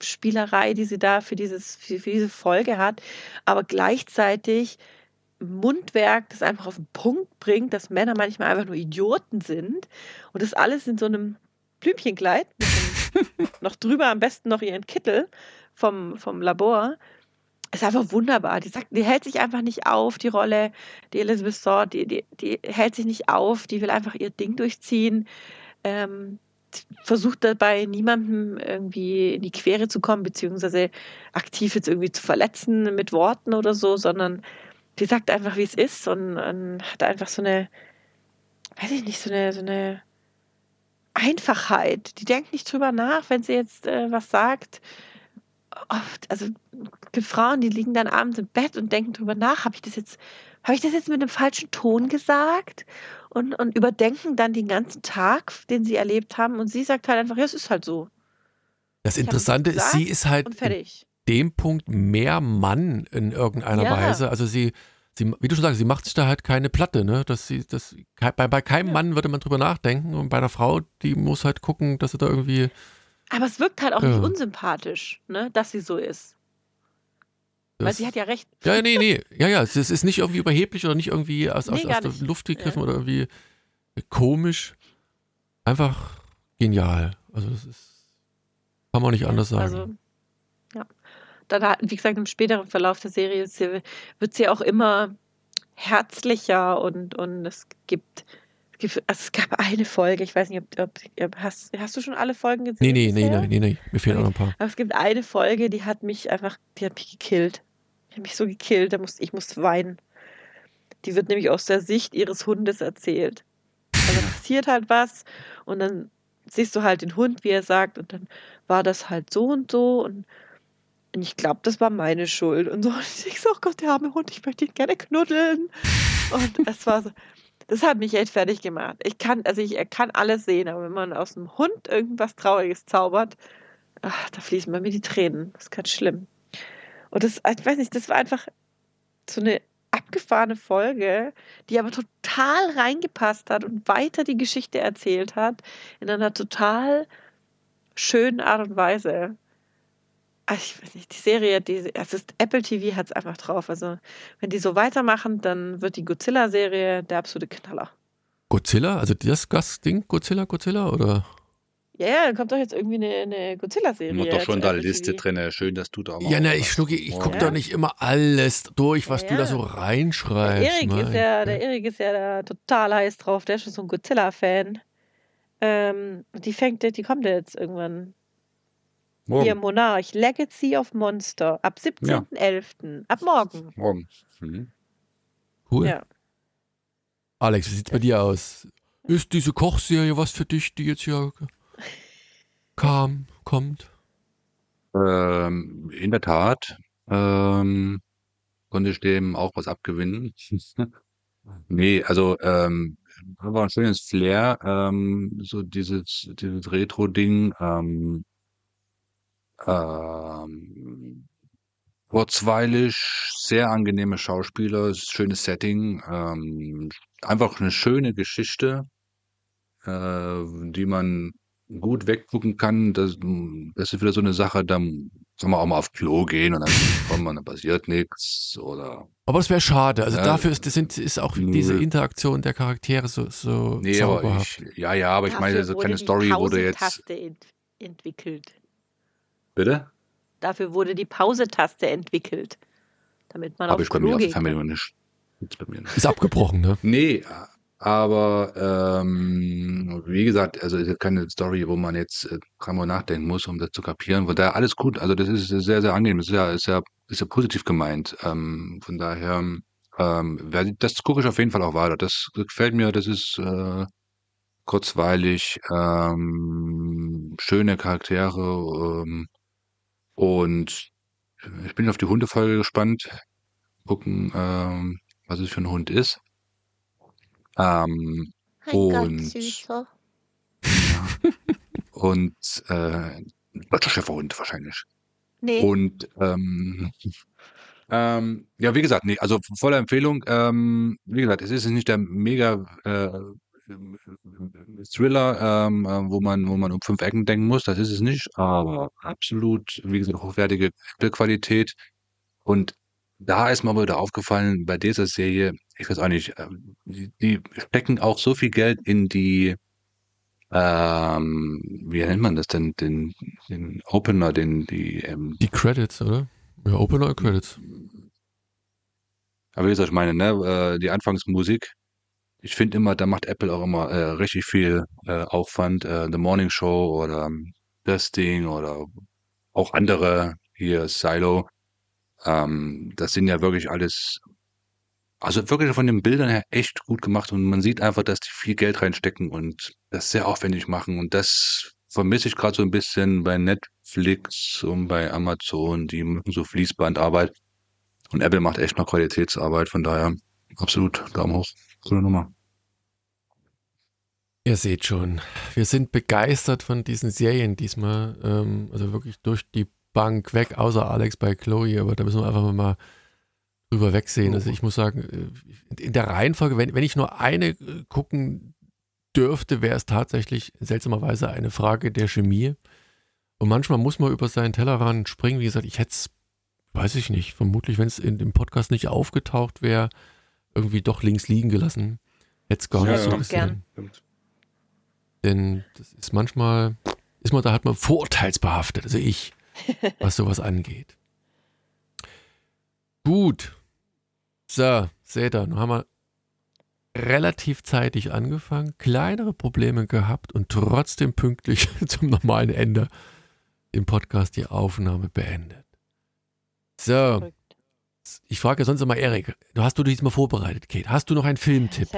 Spielerei, die sie da für, dieses, für, für diese Folge hat, aber gleichzeitig Mundwerk, das einfach auf den Punkt bringt, dass Männer manchmal einfach nur Idioten sind und das alles in so einem Blümchenkleid, noch drüber am besten noch ihren Kittel vom, vom Labor ist einfach wunderbar. Die sagt, die hält sich einfach nicht auf, die Rolle, die Elizabeth Saw, die, die, die hält sich nicht auf, die will einfach ihr Ding durchziehen. Ähm, versucht dabei niemandem irgendwie in die Quere zu kommen, beziehungsweise aktiv jetzt irgendwie zu verletzen mit Worten oder so, sondern die sagt einfach, wie es ist und, und hat einfach so eine, weiß ich nicht, so eine, so eine Einfachheit. Die denkt nicht drüber nach, wenn sie jetzt äh, was sagt oft, also gibt Frauen, die liegen dann abends im Bett und denken drüber nach, habe ich das jetzt, habe ich das jetzt mit dem falschen Ton gesagt? Und, und überdenken dann den ganzen Tag, den sie erlebt haben. Und sie sagt halt einfach, ja, es ist halt so. Das Interessante ist, sie ist halt in dem Punkt mehr Mann in irgendeiner ja. Weise. Also sie, sie, wie du schon sagst, sie macht sich da halt keine Platte, ne? Dass sie, das, bei, bei keinem ja. Mann würde man drüber nachdenken und bei einer Frau, die muss halt gucken, dass sie da irgendwie aber es wirkt halt auch ja. nicht unsympathisch, ne, dass sie so ist. Das, Weil sie hat ja recht. Ja, nee, nee. Ja, ja, es ist nicht irgendwie überheblich oder nicht irgendwie aus, nee, aus, aus der Luft gegriffen ja. oder irgendwie komisch. Einfach genial. Also das ist, kann man nicht ja, anders sagen. Also, ja. Dann, wie gesagt, im späteren Verlauf der Serie wird sie auch immer herzlicher und, und es gibt also es gab eine Folge, ich weiß nicht, ob, ob, hast, hast du schon alle Folgen gesehen? Nee, nee, nee, nee, nee, mir fehlen okay. auch noch ein paar. Aber es gibt eine Folge, die hat mich einfach, die hat mich gekillt. Die hat mich so gekillt, da musste, ich musste weinen. Die wird nämlich aus der Sicht ihres Hundes erzählt. Also passiert halt was und dann siehst du halt den Hund, wie er sagt, und dann war das halt so und so und, und ich glaube, das war meine Schuld und so. Und ich so, oh Gott, der arme Hund, ich möchte ihn gerne knuddeln. Und es war so, das hat mich echt fertig gemacht. Ich kann, also ich kann alles sehen, aber wenn man aus dem Hund irgendwas Trauriges zaubert, ach, da fließen bei mir die Tränen. Das ist ganz schlimm. Und das, ich weiß nicht, das war einfach so eine abgefahrene Folge, die aber total reingepasst hat und weiter die Geschichte erzählt hat, in einer total schönen Art und Weise. Also ich weiß nicht, die Serie, die, es ist Apple TV hat es einfach drauf. Also, wenn die so weitermachen, dann wird die Godzilla-Serie der absolute Knaller. Godzilla? Also das Gastding? Godzilla, Godzilla oder? Ja, ja, dann kommt doch jetzt irgendwie eine, eine Godzilla-Serie. Hat doch schon da Liste drin. Schön, dass du da mal. Ja, na, ich Schnucki, ich gucke ja. doch nicht immer alles durch, was ja. du da so reinschreibst. Der Erik ist ja, der Erik ist ja da total heiß drauf. Der ist schon so ein Godzilla-Fan. Ähm, die fängt, die kommt jetzt irgendwann Morgen. Hier, Monarch, Legacy of Monster, ab 17.11. Ja. Ab morgen. Morgen. Mhm. Cool. Ja. Alex, wie sieht's bei dir aus? Ist diese Kochserie was für dich, die jetzt hier kam, kommt? Ähm, in der Tat. Ähm, konnte ich dem auch was abgewinnen. nee, also ähm, war ein schönes Flair, ähm, so dieses, dieses Retro-Ding. Ähm, ähm, kurzweilig, sehr angenehme Schauspieler, schönes Setting, ähm, einfach eine schöne Geschichte, äh, die man gut weggucken kann. Das, das ist wieder so eine Sache, da kann man auch mal auf Klo gehen und dann kommt man, dann passiert nichts oder. Aber es wäre schade. Also ja, dafür ist, das sind, ist auch diese Interaktion der Charaktere so, so nee, aber ich, ja, ja, aber ich meine, so keine Story wurde jetzt ent entwickelt. Bitte? Dafür wurde die Pause-Taste entwickelt. Damit man Hab auf ich bei mir auf der Family nicht. Bei mir nicht. Ist abgebrochen, ne? Nee, aber ähm, wie gesagt, also ist keine Story, wo man jetzt äh, dreimal nachdenken muss, um das zu kapieren. Von daher alles gut. Also das ist sehr, sehr angenehm. Das ist ja, ist ja, ist ja positiv gemeint. Ähm, von daher, ähm, das gucke ich auf jeden Fall auch weiter. Das gefällt mir. Das ist äh, kurzweilig, ähm, schöne Charaktere. Ähm, und ich bin auf die Hundefolge gespannt. Gucken, ähm, was es für ein Hund ist. Ähm, und, Süßer. Ja, und äh, deutscher Schäferhund wahrscheinlich. Nee. Und ähm, ähm, ja, wie gesagt, nee, also voller Empfehlung. Ähm, wie gesagt, es ist nicht der mega äh, Thriller, ähm, äh, wo man, wo man um fünf Ecken denken muss. Das ist es nicht, aber absolut, wie gesagt, hochwertige Qualität. Und da ist mir aber wieder aufgefallen, bei dieser Serie, ich weiß auch nicht, ähm, die, die stecken auch so viel Geld in die, ähm, wie nennt man das denn, den, den Opener, den, die, ähm, die Credits, oder? Ja, Opener Credits. Aber wie gesagt, ich meine, ne, äh, die Anfangsmusik, ich finde immer, da macht Apple auch immer äh, richtig viel äh, Aufwand. Äh, The Morning Show oder ähm, das Ding oder auch andere, hier Silo. Ähm, das sind ja wirklich alles, also wirklich von den Bildern her echt gut gemacht und man sieht einfach, dass die viel Geld reinstecken und das sehr aufwendig machen und das vermisse ich gerade so ein bisschen bei Netflix und bei Amazon, die machen so Fließbandarbeit und Apple macht echt noch Qualitätsarbeit, von daher absolut Daumen hoch. Coole Nummer. Ihr seht schon, wir sind begeistert von diesen Serien diesmal. Ähm, also wirklich durch die Bank weg, außer Alex bei Chloe, aber da müssen wir einfach mal drüber wegsehen. Also ich muss sagen, äh, in der Reihenfolge, wenn, wenn ich nur eine äh, gucken dürfte, wäre es tatsächlich seltsamerweise eine Frage der Chemie. Und manchmal muss man über seinen Tellerrand springen. Wie gesagt, ich hätte es, weiß ich nicht, vermutlich, wenn es in dem Podcast nicht aufgetaucht wäre, irgendwie doch links liegen gelassen. Hätte es gar ja, nicht so gesehen. Gern. Denn das ist manchmal, ist man da halt mal vorurteilsbehaftet, also ich, was sowas angeht. Gut. So, seht ihr, nun haben wir relativ zeitig angefangen, kleinere Probleme gehabt und trotzdem pünktlich zum normalen Ende im Podcast die Aufnahme beendet. So, ich frage sonst immer Erik, du hast du dich diesmal vorbereitet, Kate? Hast du noch einen Filmtipp?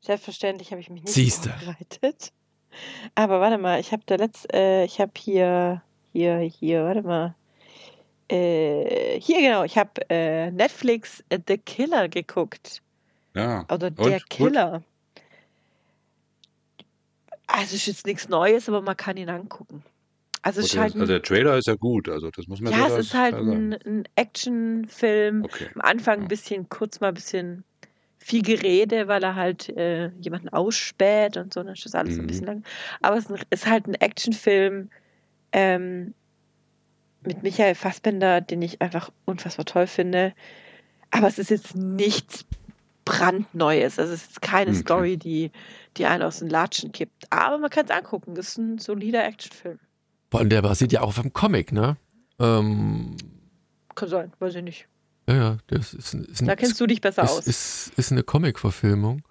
Selbstverständlich habe ich mich nicht Siehste. vorbereitet. Aber warte mal, ich habe da letzt, äh, ich habe hier, hier, hier, warte mal. Äh, hier genau, ich habe äh, Netflix The Killer geguckt. Ja. Oder der Und? Gut? Killer. Also ist jetzt nichts Neues, aber man kann ihn angucken. Also es ist halt der, also ein, der Trailer ist ja gut, also das muss man ja, es durchaus ist halt ein, ein Actionfilm. Okay. Am Anfang ein Ja. bisschen, kurz mal ein bisschen viel Gerede, weil er halt äh, jemanden ausspäht und so, dann ist das alles so ein Mhm. bisschen lang. Aber es ist ein- halt ein Actionfilm ähm, mit Michael Fassbender, den ich einfach unfassbar toll finde. Aber es ist jetzt nichts brandneues. Also es ist keine Okay. Story, die, die einen aus den Latschen kippt. Aber man kann es angucken. Das ist ein solider Actionfilm. Vor allem der basiert ja auch auf einem Comic, ne? Ähm, Kann sein, weiß ich nicht. ja, ja, das ist, ist, ein, Da kennst du dich besser ist, aus. ist, ist eine Comic-Verfilmung.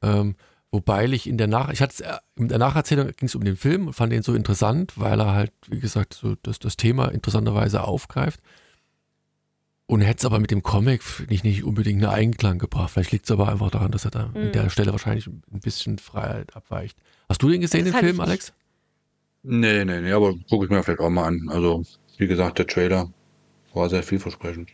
Ähm, wobei ich in der Nach ich hatte in der Nacherzählung ging es um den Film und fand den so interessant, weil er halt, wie gesagt, so das, das Thema interessanterweise aufgreift. Und hätte es aber mit dem Comic nicht, nicht unbedingt einen Einklang gebracht. Vielleicht liegt es aber einfach daran, dass er da an Mhm. der Stelle wahrscheinlich ein bisschen Freiheit abweicht. Hast du den gesehen, Das den Film, Alex? Nee, nee, nee, aber gucke ich mir vielleicht auch mal an. Also, wie gesagt, der Trailer war sehr vielversprechend.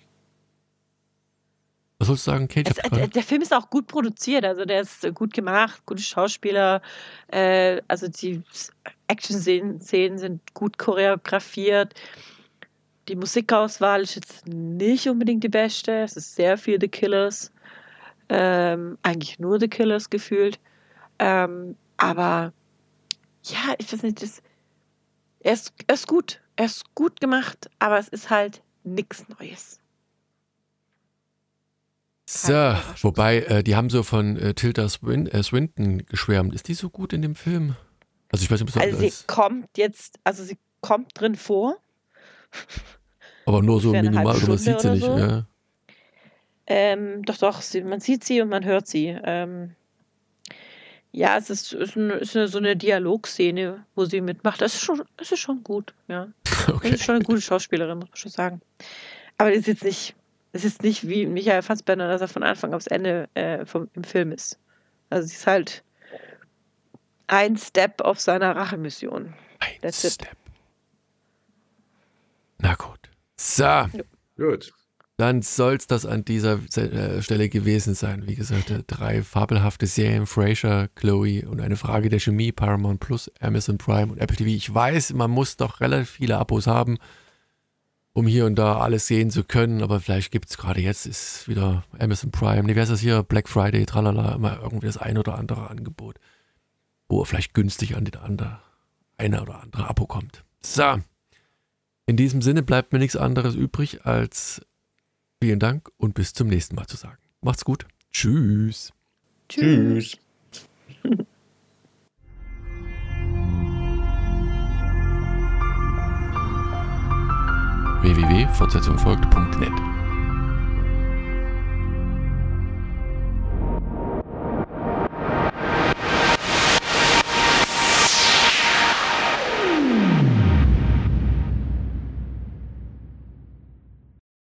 Was sollst du sagen, Kate? Es, der, grad- der Film ist auch gut produziert, also der ist äh, gut gemacht, gute Schauspieler, äh, also die Action-Szenen Szenen sind gut choreografiert. Die Musikauswahl ist jetzt nicht unbedingt die beste. Es ist sehr viel The Killers. Ähm, eigentlich nur The Killers gefühlt. Ähm, aber ja, ich weiß nicht, das, er, ist, er ist gut. Er ist gut gemacht, aber es ist halt nichts Neues. So, wobei, äh, die haben so von äh, Tilda Swin äh, Swinton geschwärmt. Ist die so gut in dem Film? Also ich weiß nicht, ob Also sie ist, kommt jetzt, also sie kommt drin vor. aber nur so minimal, oder man sieht sie Stunde nicht. so. Ja. Ähm, doch, doch, sie, man sieht sie und man hört sie. Ähm, ja, es ist, ist, eine, ist eine, so eine Dialogszene, wo sie mitmacht. Das ist schon, das ist schon gut, ja. Das Okay. ist schon eine gute Schauspielerin, muss man schon sagen. Aber das ist jetzt nicht, es ist nicht wie Michael Fassbender, dass er von Anfang aufs Ende äh, vom, im Film ist. Also sie ist halt ein Step auf seiner Rachemission. Ein That's it. Step. Na gut. So, Gut. Dann soll es das an dieser äh, Stelle gewesen sein. Wie gesagt, äh, drei fabelhafte Serien, Frasier, Chloe und eine Frage der Chemie, Paramount Plus, Amazon Prime und Apple TV. Ich weiß, man muss doch relativ viele Abos haben, um hier und da alles sehen zu können, aber vielleicht gibt es gerade jetzt ist wieder Amazon Prime. Nee, wer ist das hier? Black Friday, tralala, immer irgendwie das ein oder andere Angebot, wo er vielleicht günstig an den anderen, eine oder andere Abo kommt. So. In diesem Sinne bleibt mir nichts anderes übrig, als vielen Dank und bis zum nächsten Mal zu sagen. Macht's gut. Tschüss. Tschüss. www.fortsetzung folgt.net